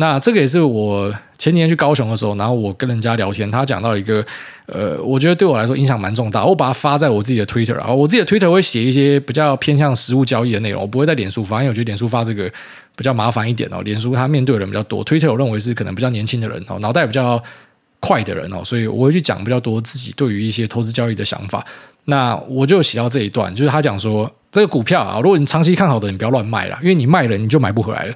那这个也是我前年去高雄的时候，然后我跟人家聊天，他讲到一个，呃，我觉得对我来说影响蛮重大。我把它发在我自己的 Twitter 啊，我自己的 Twitter 会写一些比较偏向实物交易的内容，我不会在脸书发，因为我觉得脸书发这个比较麻烦一点哦。脸书它面对的人比较多，Twitter 我认为是可能比较年轻的人哦，脑袋比较快的人哦，所以我会去讲比较多自己对于一些投资交易的想法。那我就写到这一段，就是他讲说。这个股票啊，如果你长期看好的，你不要乱卖了，因为你卖了你就买不回来了。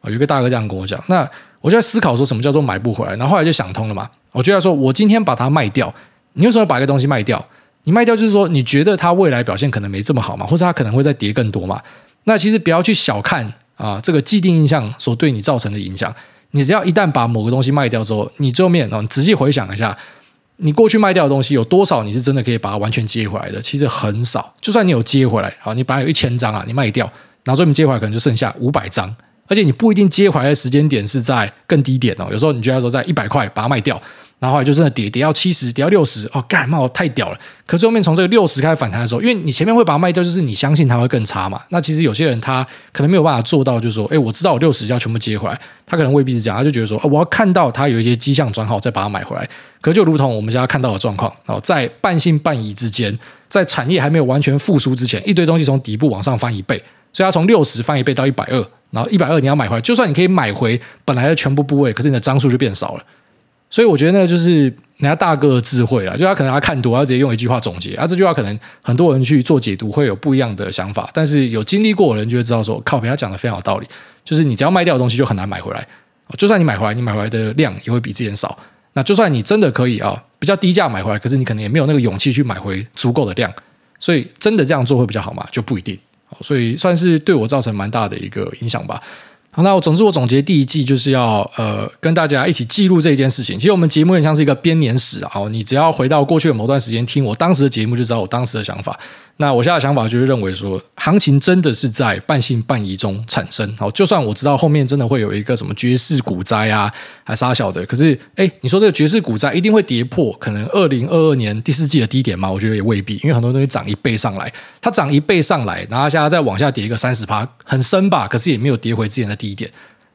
啊，有个大哥这样跟我讲，那我就在思考说什么叫做买不回来，然后后来就想通了嘛。我就在说，我今天把它卖掉，你为什么把一个东西卖掉？你卖掉就是说，你觉得它未来表现可能没这么好嘛，或者它可能会再跌更多嘛？那其实不要去小看啊，这个既定印象所对你造成的影响。你只要一旦把某个东西卖掉之后，你最后面啊，你仔细回想一下。你过去卖掉的东西有多少？你是真的可以把它完全接回来的？其实很少。就算你有接回来，好，你本来有一千张啊，你卖掉，然后最后接回来可能就剩下五百张，而且你不一定接回来的时间点是在更低点哦。有时候你觉得说在一百块把它卖掉。然后后来就真的跌跌到七十，跌到六十，哦，干嘛？太屌了！可是后面从这个六十开始反弹的时候，因为你前面会把它卖掉，就是你相信它会更差嘛。那其实有些人他可能没有办法做到，就是说，哎，我知道我六十要全部接回来，他可能未必是这样，他就觉得说，我要看到它有一些迹象转好，再把它买回来。可就如同我们现在看到的状况，哦，在半信半疑之间，在产业还没有完全复苏之前，一堆东西从底部往上翻一倍，所以它从六十翻一倍到一百二，然后一百二你要买回来，就算你可以买回本来的全部部位，可是你的张数就变少了。所以我觉得那就是人家大哥的智慧了，就他可能他看多，他直接用一句话总结，啊，这句话可能很多人去做解读会有不一样的想法，但是有经历过的人就会知道说，靠北他讲的非常有道理，就是你只要卖掉的东西就很难买回来，就算你买回来，你买回来的量也会比之前少。那就算你真的可以啊，比较低价买回来，可是你可能也没有那个勇气去买回足够的量。所以真的这样做会比较好吗？就不一定。所以算是对我造成蛮大的一个影响吧。好，那我总之我总结第一季就是要呃跟大家一起记录这件事情。其实我们节目很像是一个编年史啊，你只要回到过去的某段时间听我当时的节目，就知道我当时的想法。那我现在的想法就是认为说，行情真的是在半信半疑中产生。好，就算我知道后面真的会有一个什么绝世股灾啊，还啥小的，可是哎，你说这个绝世股灾一定会跌破可能二零二二年第四季的低点吗？我觉得也未必，因为很多东西涨一倍上来，它涨一倍上来，然后现在再往下跌一个三十趴，很深吧？可是也没有跌回之前的低点。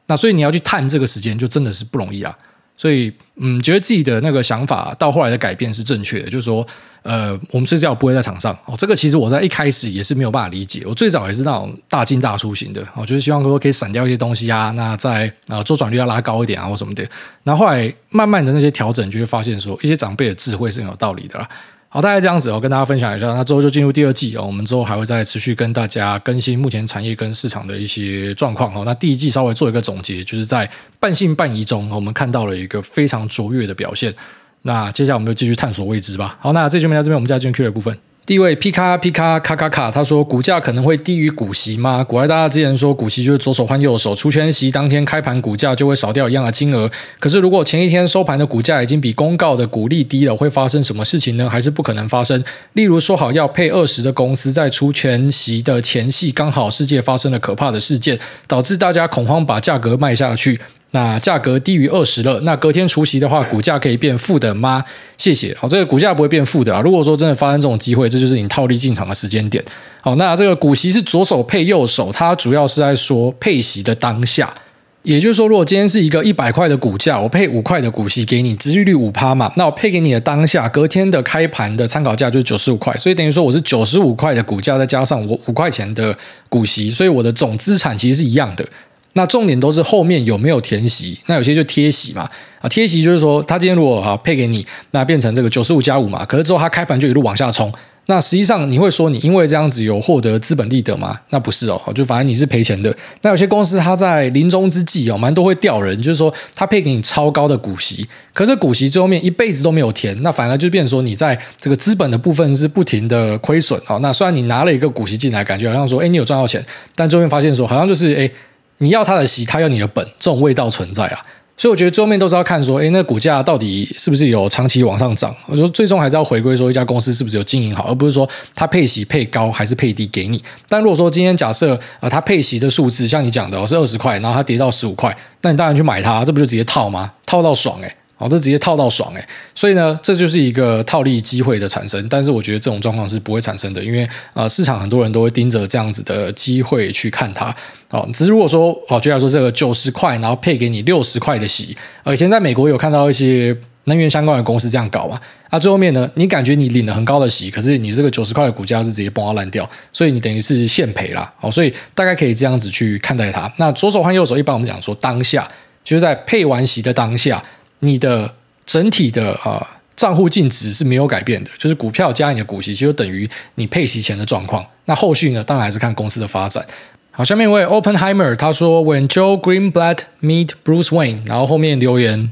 那所以你要去探这个时间，就真的是不容易啊。所以，嗯，觉得自己的那个想法到后来的改变是正确的，就是说，呃，我们睡觉不会在场上哦。这个其实我在一开始也是没有办法理解，我最早也是那种大进大出型的，我就是希望说可以闪掉一些东西啊，那在啊周转率要拉高一点啊或什么的。然后后来慢慢的那些调整，就会发现说一些长辈的智慧是很有道理的啦。好，大概这样子，哦跟大家分享一下。那之后就进入第二季哦，我们之后还会再持续跟大家更新目前产业跟市场的一些状况哦。那第一季稍微做一个总结，就是在半信半疑中，我们看到了一个非常卓越的表现。那接下来我们就继续探索未知吧。好，那这节目到这边，我们再进入 Q&A 的部分。第一位皮卡皮卡卡卡卡，他说股价可能会低于股息吗？国外大家之前说股息就是左手换右手，除权息当天开盘股价就会少掉一样的金额。可是如果前一天收盘的股价已经比公告的股利低了，会发生什么事情呢？还是不可能发生？例如说好要配二十的公司在除权息的前夕，刚好世界发生了可怕的事件，导致大家恐慌把价格卖下去。那价格低于二十了，那隔天除息的话，股价可以变负的吗？谢谢。好，这个股价不会变负的啊。如果说真的发生这种机会，这就是你套利进场的时间点。好，那这个股息是左手配右手，它主要是在说配息的当下，也就是说，如果今天是一个一百块的股价，我配五块的股息给你，殖利率五趴嘛，那我配给你的当下，隔天的开盘的参考价就是九十五块，所以等于说我是九十五块的股价，再加上我五块钱的股息，所以我的总资产其实是一样的。那重点都是后面有没有填息，那有些就贴息嘛，啊贴息就是说他今天如果啊配给你，那变成这个九十五加五嘛，可是之后他开盘就一路往下冲，那实际上你会说你因为这样子有获得资本利得吗？那不是哦，就反正你是赔钱的。那有些公司他在临终之际哦，蛮多会钓人，就是说他配给你超高的股息，可是股息最后面一辈子都没有填，那反而就变成说你在这个资本的部分是不停的亏损哦。那虽然你拿了一个股息进来，感觉好像说哎你有赚到钱，但最后面发现说好像就是哎。你要他的席，他要你的本，这种味道存在啊，所以我觉得最后面都是要看说，哎，那股价到底是不是有长期往上涨？我说最终还是要回归说一家公司是不是有经营好，而不是说它配息配高还是配低给你。但如果说今天假设啊，它配息的数字像你讲的，是二十块，然后它跌到十五块，那你当然去买它，这不就直接套吗？套到爽诶。哦，这直接套到爽诶，所以呢，这就是一个套利机会的产生。但是我觉得这种状况是不会产生的，因为、呃，市场很多人都会盯着这样子的机会去看它。哦，只是如果说哦，就像说这个九十块，然后配给你六十块的息，以前在美国有看到一些能源相关的公司这样搞嘛，啊，最后面呢，你感觉你领了很高的息，可是你这个九十块的股价是直接崩到烂掉，所以你等于是现赔啦。哦，所以大概可以这样子去看待它。那左手换右手，一般我们讲说当下，就是在配完息的当下。你的整体的啊账户净值是没有改变的，就是股票加你的股息，就等于你配息前的状况。那后续呢，当然还是看公司的发展。好，下面一位 Openheimer，他说：“When Joe Greenblatt meet Bruce Wayne。”然后后面留言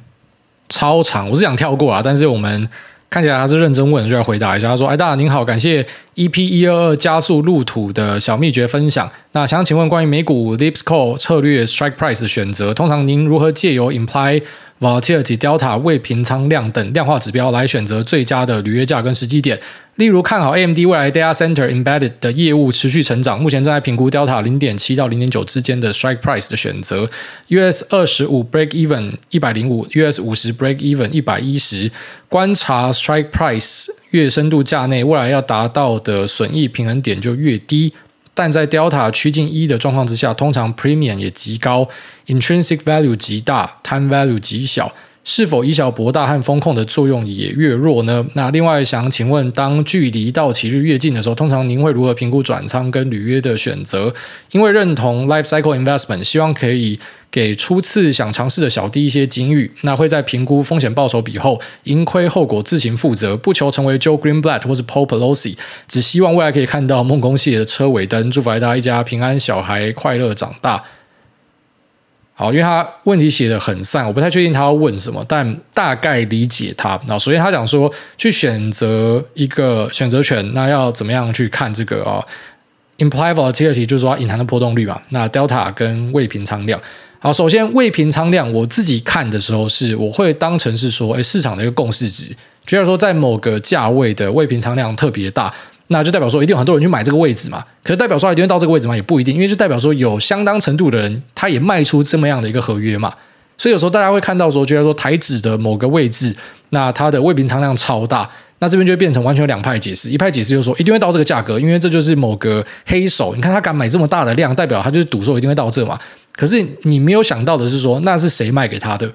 超长，我是想跳过啊，但是我们看起来他是认真问，就要回答一下。他说：“哎，大家您好，感谢 EP 一二二加速入土的小秘诀分享。那想请问关于美股 Lips Call 策略 Strike Price 的选择，通常您如何借由 Imply Volatility Delta 未平仓量等量化指标来选择最佳的履约价跟时机点。例如看好 AMD 未来 Data Center Embedded 的业务持续成长，目前正在评估 Delta 零点七到零点九之间的 Strike Price 的选择。US 二十五 Break Even 一百零五，US 五十 Break Even 一百一十。观察 Strike Price 越深度价内，未来要达到的损益平衡点就越低。但在 Delta 趋近一的状况之下，通常 Premium 也极高，Intrinsic Value 极大，Time Value 极小。是否以小博大和风控的作用也越弱呢？那另外想请问，当距离到期日越近的时候，通常您会如何评估转仓跟履约的选择？因为认同 Life Cycle Investment，希望可以给初次想尝试的小弟一些金玉。那会在评估风险报酬比后，盈亏后果自行负责，不求成为 Joe Greenblatt 或是 Paul Pelosi，只希望未来可以看到梦工系列的车尾灯。祝福大家一家平安，小孩快乐长大。好，因为他问题写得很散，我不太确定他要问什么，但大概理解他。那首先他讲说，去选择一个选择权，那要怎么样去看这个啊？Implied volatility 就是说隐含的波动率嘛。那 Delta 跟未平仓量。好，首先未平仓量，我自己看的时候是，我会当成是说，哎，市场的一个共识值，觉得说在某个价位的未平仓量特别大。那就代表说一定有很多人去买这个位置嘛，可是代表说一定会到这个位置吗？也不一定，因为就代表说有相当程度的人他也卖出这么样的一个合约嘛，所以有时候大家会看到说，觉得说台指的某个位置，那它的未平仓量超大，那这边就会变成完全两派解释，一派解释就是说一定会到这个价格，因为这就是某个黑手，你看他敢买这么大的量，代表他就是赌说一定会到这嘛，可是你没有想到的是说，那是谁卖给他的？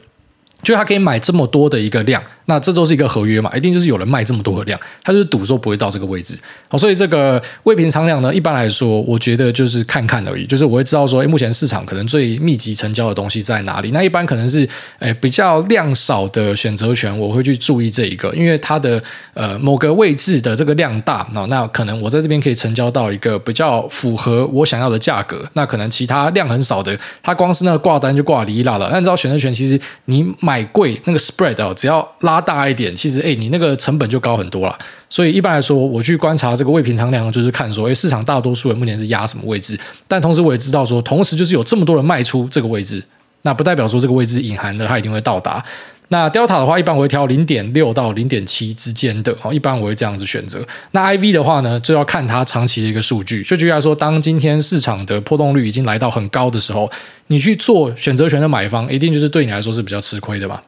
就他可以买这么多的一个量。那这都是一个合约嘛，一定就是有人卖这么多的量，他就是赌说不会到这个位置。好，所以这个未平仓量呢，一般来说，我觉得就是看看而已，就是我会知道说，诶，目前市场可能最密集成交的东西在哪里。那一般可能是诶比较量少的选择权，我会去注意这一个，因为它的呃某个位置的这个量大，那那可能我在这边可以成交到一个比较符合我想要的价格。那可能其他量很少的，它光是那个挂单就挂离啦了。那你知道选择权其实你买贵那个 spread 哦，只要拉。大一点，其实哎，你那个成本就高很多了。所以一般来说，我去观察这个未平仓量，就是看说，哎，市场大多数人目前是压什么位置。但同时我也知道说，同时就是有这么多人卖出这个位置，那不代表说这个位置隐含的它一定会到达。那 Delta 的话，一般我会挑零点六到零点七之间的哦，一般我会这样子选择。那 IV 的话呢，就要看它长期的一个数据。就举例来说，当今天市场的波动率已经来到很高的时候，你去做选择权的买方，一定就是对你来说是比较吃亏的嘛。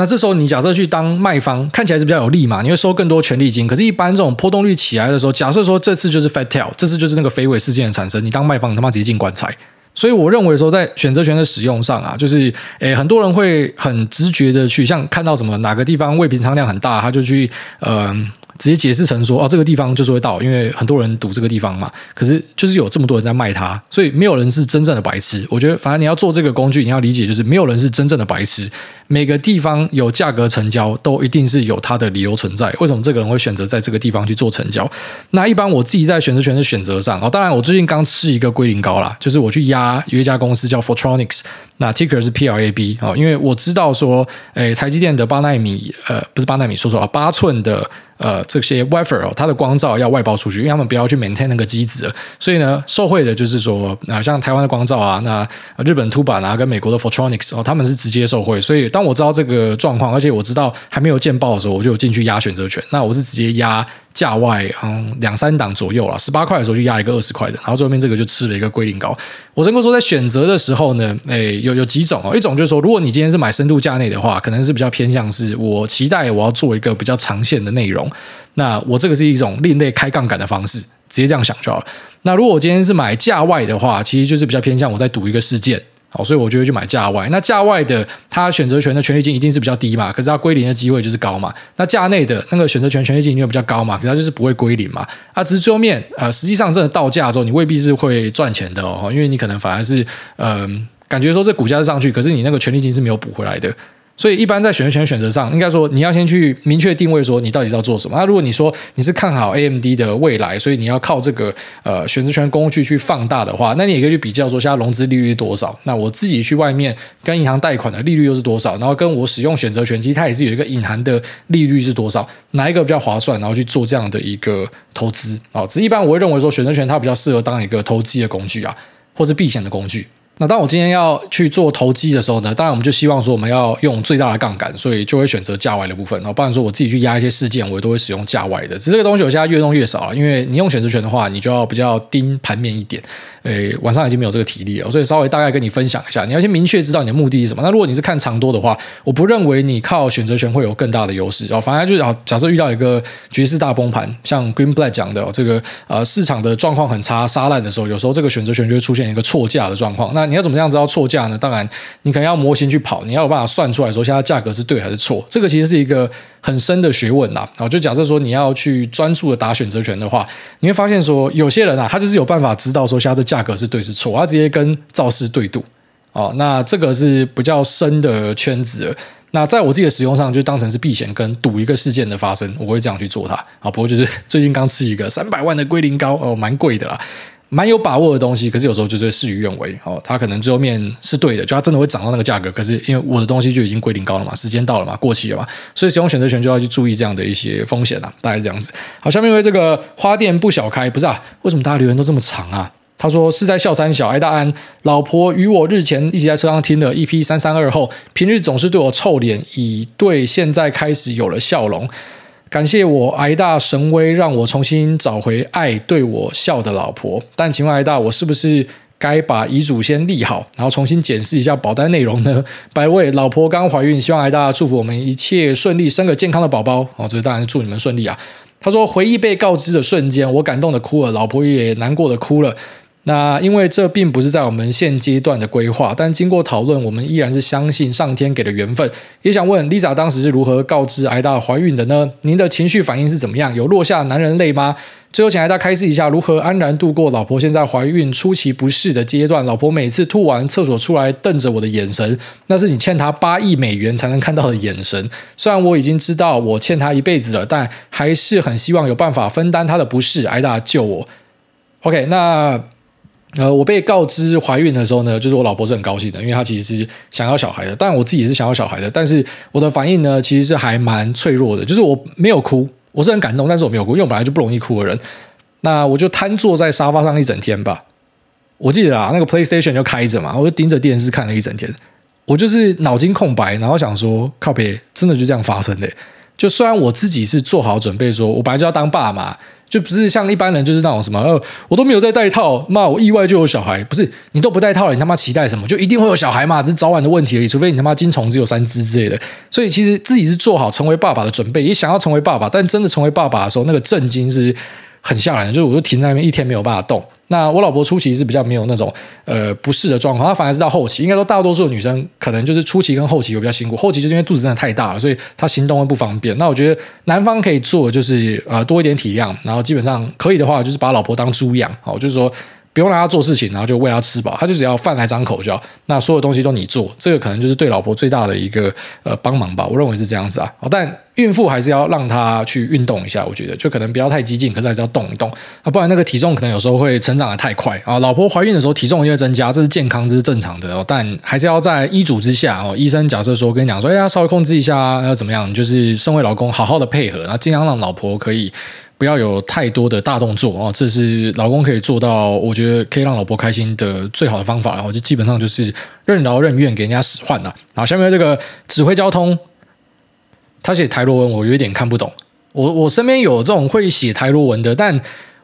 那这时候你假设去当卖方，看起来是比较有利嘛，你会收更多权利金。可是，一般这种波动率起来的时候，假设说这次就是 fat tail，这次就是那个肥尾事件的产生，你当卖方，你他妈直接进棺材。所以，我认为说在选择权的使用上啊，就是诶，很多人会很直觉的去，像看到什么哪个地方未平仓量很大，他就去呃。直接解释成说，哦，这个地方就是会到，因为很多人赌这个地方嘛。可是就是有这么多人在卖它，所以没有人是真正的白痴。我觉得，反正你要做这个工具，你要理解，就是没有人是真正的白痴。每个地方有价格成交，都一定是有它的理由存在。为什么这个人会选择在这个地方去做成交？那一般我自己在选择权的选择上，哦，当然我最近刚吃一个归零膏啦，就是我去压有一家公司叫 Photronics，那 Ticker 是 PLAB 哦，因为我知道说，诶，台积电的八奈米，呃，不是八奈米，说错了，八寸的。呃，这些 wafer 哦，它的光罩要外包出去，因为他们不要去 maintain 那个机子，所以呢，受惠的就是说，啊、像台湾的光罩啊，那日本 TUBA 啊，跟美国的 Photronics 哦，他们是直接受惠。所以当我知道这个状况，而且我知道还没有见报的时候，我就有进去压选择权。那我是直接压。价外嗯两三档左右了，十八块的时候就压一个二十块的，然后最后面这个就吃了一个龟苓膏。我能够说在选择的时候呢，诶有有几种哦，一种就是说，如果你今天是买深度价内的话，可能是比较偏向是我期待我要做一个比较长线的内容，那我这个是一种另类开杠杆的方式，直接这样想就好了。那如果我今天是买价外的话，其实就是比较偏向我在赌一个事件。好，所以我就会去买价外。那价外的，它选择权的权利金一定是比较低嘛，可是它归零的机会就是高嘛。那价内的那个选择权权利金因为比较高嘛，可是它就是不会归零嘛。啊，只是最后面，呃，实际上真的到价之后，你未必是会赚钱的哦，因为你可能反而是，嗯、感觉说这股价是上去，可是你那个权利金是没有补回来的。所以，一般在选择权选择上，应该说你要先去明确定位，说你到底是要做什么。那如果你说你是看好 AMD 的未来，所以你要靠这个呃选择权工具去放大的话，那你也可以去比较说，现在融资利率多少？那我自己去外面跟银行贷款的利率又是多少？然后跟我使用选择权，其实它也是有一个隐含的利率是多少？哪一个比较划算？然后去做这样的一个投资啊。只一般我会认为说，选择权它比较适合当一个投机的工具啊，或是避险的工具。那当我今天要去做投机的时候呢，当然我们就希望说我们要用最大的杠杆，所以就会选择价外的部分。然后，不然说我自己去压一些事件，我也都会使用价外的。只是这个东西我现在越弄越少了，因为你用选择权的话，你就要比较盯盘面一点。诶，晚上已经没有这个体力了，所以稍微大概跟你分享一下。你要先明确知道你的目的是什么。那如果你是看长多的话，我不认为你靠选择权会有更大的优势。哦，反而就是假设遇到一个局势大崩盘，像 Green Black 讲的这个呃市场的状况很差、杀烂的时候，有时候这个选择权就会出现一个错价的状况。那你要怎么样知道错价呢？当然，你可能要模型去跑，你要有办法算出来说现在价格是对还是错。这个其实是一个很深的学问呐。啊，就假设说你要去专注的打选择权的话，你会发现说有些人啊，他就是有办法知道说现在的价格是对是错。他直接跟造势对赌哦，那这个是比较深的圈子。那在我自己的使用上，就当成是避险跟赌一个事件的发生，我会这样去做它啊。不过就是 最近刚吃一个三百万的龟苓膏哦，蛮贵的啦。蛮有把握的东西，可是有时候就是事与愿违哦。它可能最后面是对的，就它真的会涨到那个价格，可是因为我的东西就已经归零高了嘛，时间到了嘛，过期了嘛，所以使用选择权就要去注意这样的一些风险啦，大概这样子。好，下面因为这个花店不小开，不是啊？为什么大家留言都这么长啊？他说是在笑三小，挨大安老婆与我日前一起在车上听了 EP 三三二后，平日总是对我臭脸，已对现在开始有了笑容。感谢我挨大神威，让我重新找回爱对我笑的老婆。但请问挨大，我是不是该把遗嘱先立好，然后重新检视一下保单内容呢？百位老婆刚怀孕，希望挨大祝福我们一切顺利，生个健康的宝宝。哦，这当然祝你们顺利啊。他说回忆被告知的瞬间，我感动的哭了，老婆也难过的哭了。那因为这并不是在我们现阶段的规划，但经过讨论，我们依然是相信上天给的缘分。也想问 Lisa 当时是如何告知挨大怀孕的呢？您的情绪反应是怎么样？有落下男人泪吗？最后请挨大开示一下，如何安然度过老婆现在怀孕出其不意的阶段？老婆每次吐完厕所出来瞪着我的眼神，那是你欠她八亿美元才能看到的眼神。虽然我已经知道我欠她一辈子了，但还是很希望有办法分担她的不适。挨大救我。OK，那。呃，我被告知怀孕的时候呢，就是我老婆是很高兴的，因为她其实是想要小孩的。当然，我自己也是想要小孩的，但是我的反应呢，其实是还蛮脆弱的。就是我没有哭，我是很感动，但是我没有哭，因为我本来就不容易哭的人。那我就瘫坐在沙发上一整天吧。我记得啊，那个 PlayStation 就开着嘛，我就盯着电视看了一整天。我就是脑筋空白，然后想说，靠别，真的就这样发生的。就虽然我自己是做好准备，说我本来就要当爸嘛。就不是像一般人，就是那种什么，呃，我都没有在带套，妈，我意外就有小孩，不是你都不带套了，你他妈期待什么？就一定会有小孩嘛？这是早晚的问题而已，除非你他妈精虫只有三只之类的。所以其实自己是做好成为爸爸的准备，也想要成为爸爸，但真的成为爸爸的时候，那个震惊是很吓人的，就是我就停在那边一天没有办法动。那我老婆初期是比较没有那种呃不适的状况，她反而是到后期，应该说大多数的女生可能就是初期跟后期会比较辛苦，后期就是因为肚子真的太大了，所以她行动会不方便。那我觉得男方可以做就是呃多一点体谅，然后基本上可以的话就是把老婆当猪养，好，就是说。不用让他做事情，然后就喂他吃饱，他就只要饭来张口就好。那所有东西都你做，这个可能就是对老婆最大的一个呃帮忙吧。我认为是这样子啊。但孕妇还是要让她去运动一下，我觉得就可能不要太激进，可是还是要动一动啊，不然那个体重可能有时候会成长得太快啊。老婆怀孕的时候体重就会增加，这是健康，这是正常的哦。但还是要在医嘱之下哦。医生假设说跟你讲说，哎呀，稍微控制一下，要怎么样？就是身为老公好好的配合，然后尽量让老婆可以。不要有太多的大动作哦，这是老公可以做到，我觉得可以让老婆开心的最好的方法。然后就基本上就是任劳任怨，给人家使唤了。然后，下面这个指挥交通，他写台罗文，我有点看不懂。我我身边有这种会写台罗文的，但。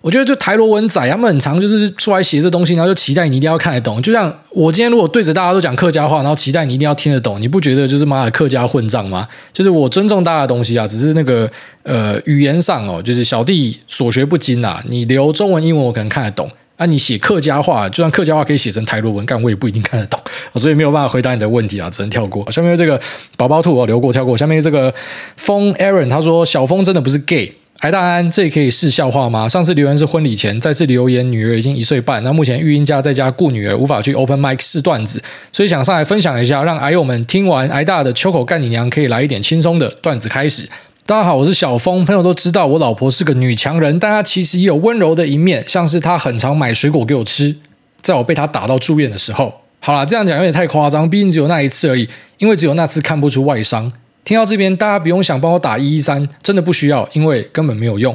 我觉得就台罗文仔，他们很常就是出来写这东西，然后就期待你一定要看得懂。就像我今天如果对着大家都讲客家话，然后期待你一定要听得懂，你不觉得就是妈的客家混账吗？就是我尊重大家的东西啊，只是那个呃语言上哦，就是小弟所学不精啊。你留中文、英文我可能看得懂啊，你写客家话，就算客家话可以写成台罗文，干我也不一定看得懂，所以没有办法回答你的问题啊，只能跳过。下面这个宝宝兔我留过跳过。下面这个风 Aaron 他说小风真的不是 gay。挨大安，这里可以是笑话吗？上次留言是婚礼前，再次留言女儿已经一岁半，那目前育婴家在家顾女儿，无法去 open mic 试段子，所以想上来分享一下，让癌友们听完挨大的秋口干你娘，可以来一点轻松的段子开始。大家好，我是小峰，朋友都知道我老婆是个女强人，但她其实也有温柔的一面，像是她很常买水果给我吃，在我被她打到住院的时候。好啦，这样讲有点太夸张，毕竟只有那一次而已，因为只有那次看不出外伤。听到这边，大家不用想帮我打一一三，真的不需要，因为根本没有用。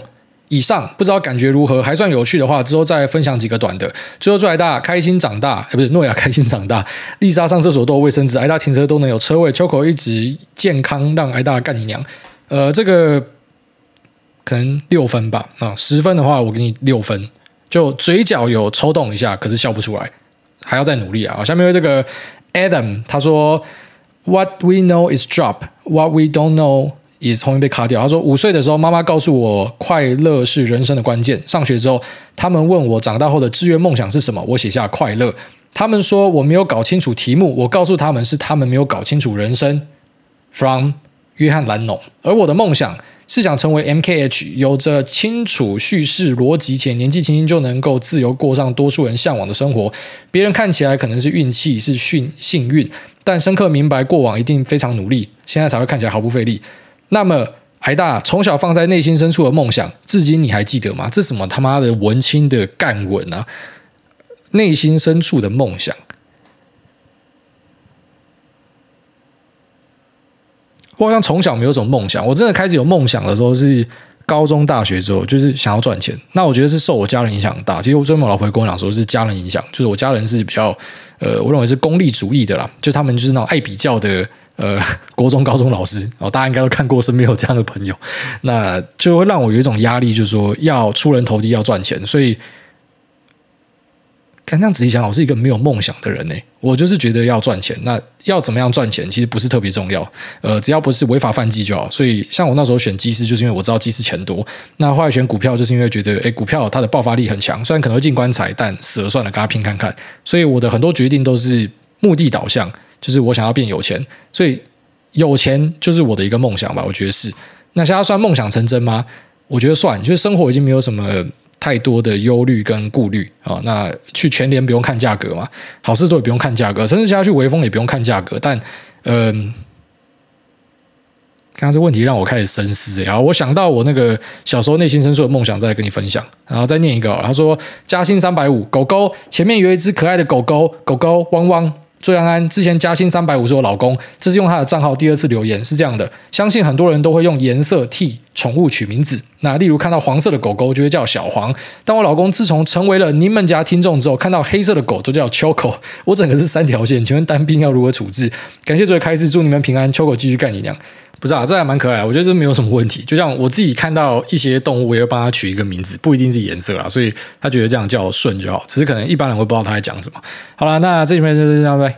以上不知道感觉如何，还算有趣的话，之后再分享几个短的。最后祝挨大开心长大，哎，不是诺亚开心长大。丽莎上厕所都有卫生纸，挨大停车都能有车位，秋口一直健康，让挨大干你娘。呃，这个可能六分吧，啊，十分的话我给你六分。就嘴角有抽动一下，可是笑不出来，还要再努力啊。下面这个 Adam 他说。What we know is drop. What we don't know is 后面被卡掉。他说五岁的时候，妈妈告诉我，快乐是人生的关键。上学之后，他们问我长大后的志愿梦想是什么，我写下快乐。他们说我没有搞清楚题目，我告诉他们是他们没有搞清楚人生。From 约翰兰农。而我的梦想是想成为 MKH，有着清楚叙事逻辑且年纪轻轻就能够自由过上多数人向往的生活。别人看起来可能是运气，是幸幸运。但深刻明白过往一定非常努力，现在才会看起来毫不费力。那么，挨大从小放在内心深处的梦想，至今你还记得吗？这什么他妈的文青的干文啊！内心深处的梦想。我好像从小没有什么梦想，我真的开始有梦想的时候是高中、大学之后，就是想要赚钱。那我觉得是受我家人影响大。其实我最近我老婆跟我讲说，是家人影响，就是我家人是比较呃，我认为是功利主义的啦，就他们就是那种爱比较的呃，国中、高中老师。哦，大家应该都看过，身边有这样的朋友，那就会让我有一种压力，就是说要出人头地，要赚钱，所以。但这样仔细想，我是一个没有梦想的人呢。我就是觉得要赚钱，那要怎么样赚钱，其实不是特别重要。呃，只要不是违法犯纪就好。所以，像我那时候选机师，就是因为我知道机师钱多。那后来选股票，就是因为觉得，诶，股票它的爆发力很强，虽然可能会进棺材，但死了算了，跟他拼看看。所以，我的很多决定都是目的导向，就是我想要变有钱。所以，有钱就是我的一个梦想吧，我觉得是。那现在算梦想成真吗？我觉得算，就是生活已经没有什么。太多的忧虑跟顾虑啊，那去全联不用看价格嘛，好事多也不用看价格，甚至现在去微风也不用看价格。但，嗯、呃，刚刚这问题让我开始深思。然后我想到我那个小时候内心深处的梦想，再跟你分享。然后再念一个，他说：加薪三百五，狗狗前面有一只可爱的狗狗，狗狗汪汪。周安安之前加薪三百五十我老公，这是用他的账号第二次留言，是这样的：相信很多人都会用颜色替宠物取名字，那例如看到黄色的狗狗就会叫小黄，但我老公自从成为了你们家听众之后，看到黑色的狗都叫 Choco，，我整个是三条线，请问单兵要如何处置？感谢这位开始，祝你们平安，，Choco 继续干你娘。不是啊，这还蛮可爱的，我觉得这没有什么问题。就像我自己看到一些动物，我也会帮它取一个名字，不一定是颜色啦，所以他觉得这样叫顺就好。只是可能一般人会不知道他在讲什么。好了，那这里面就是这样呗。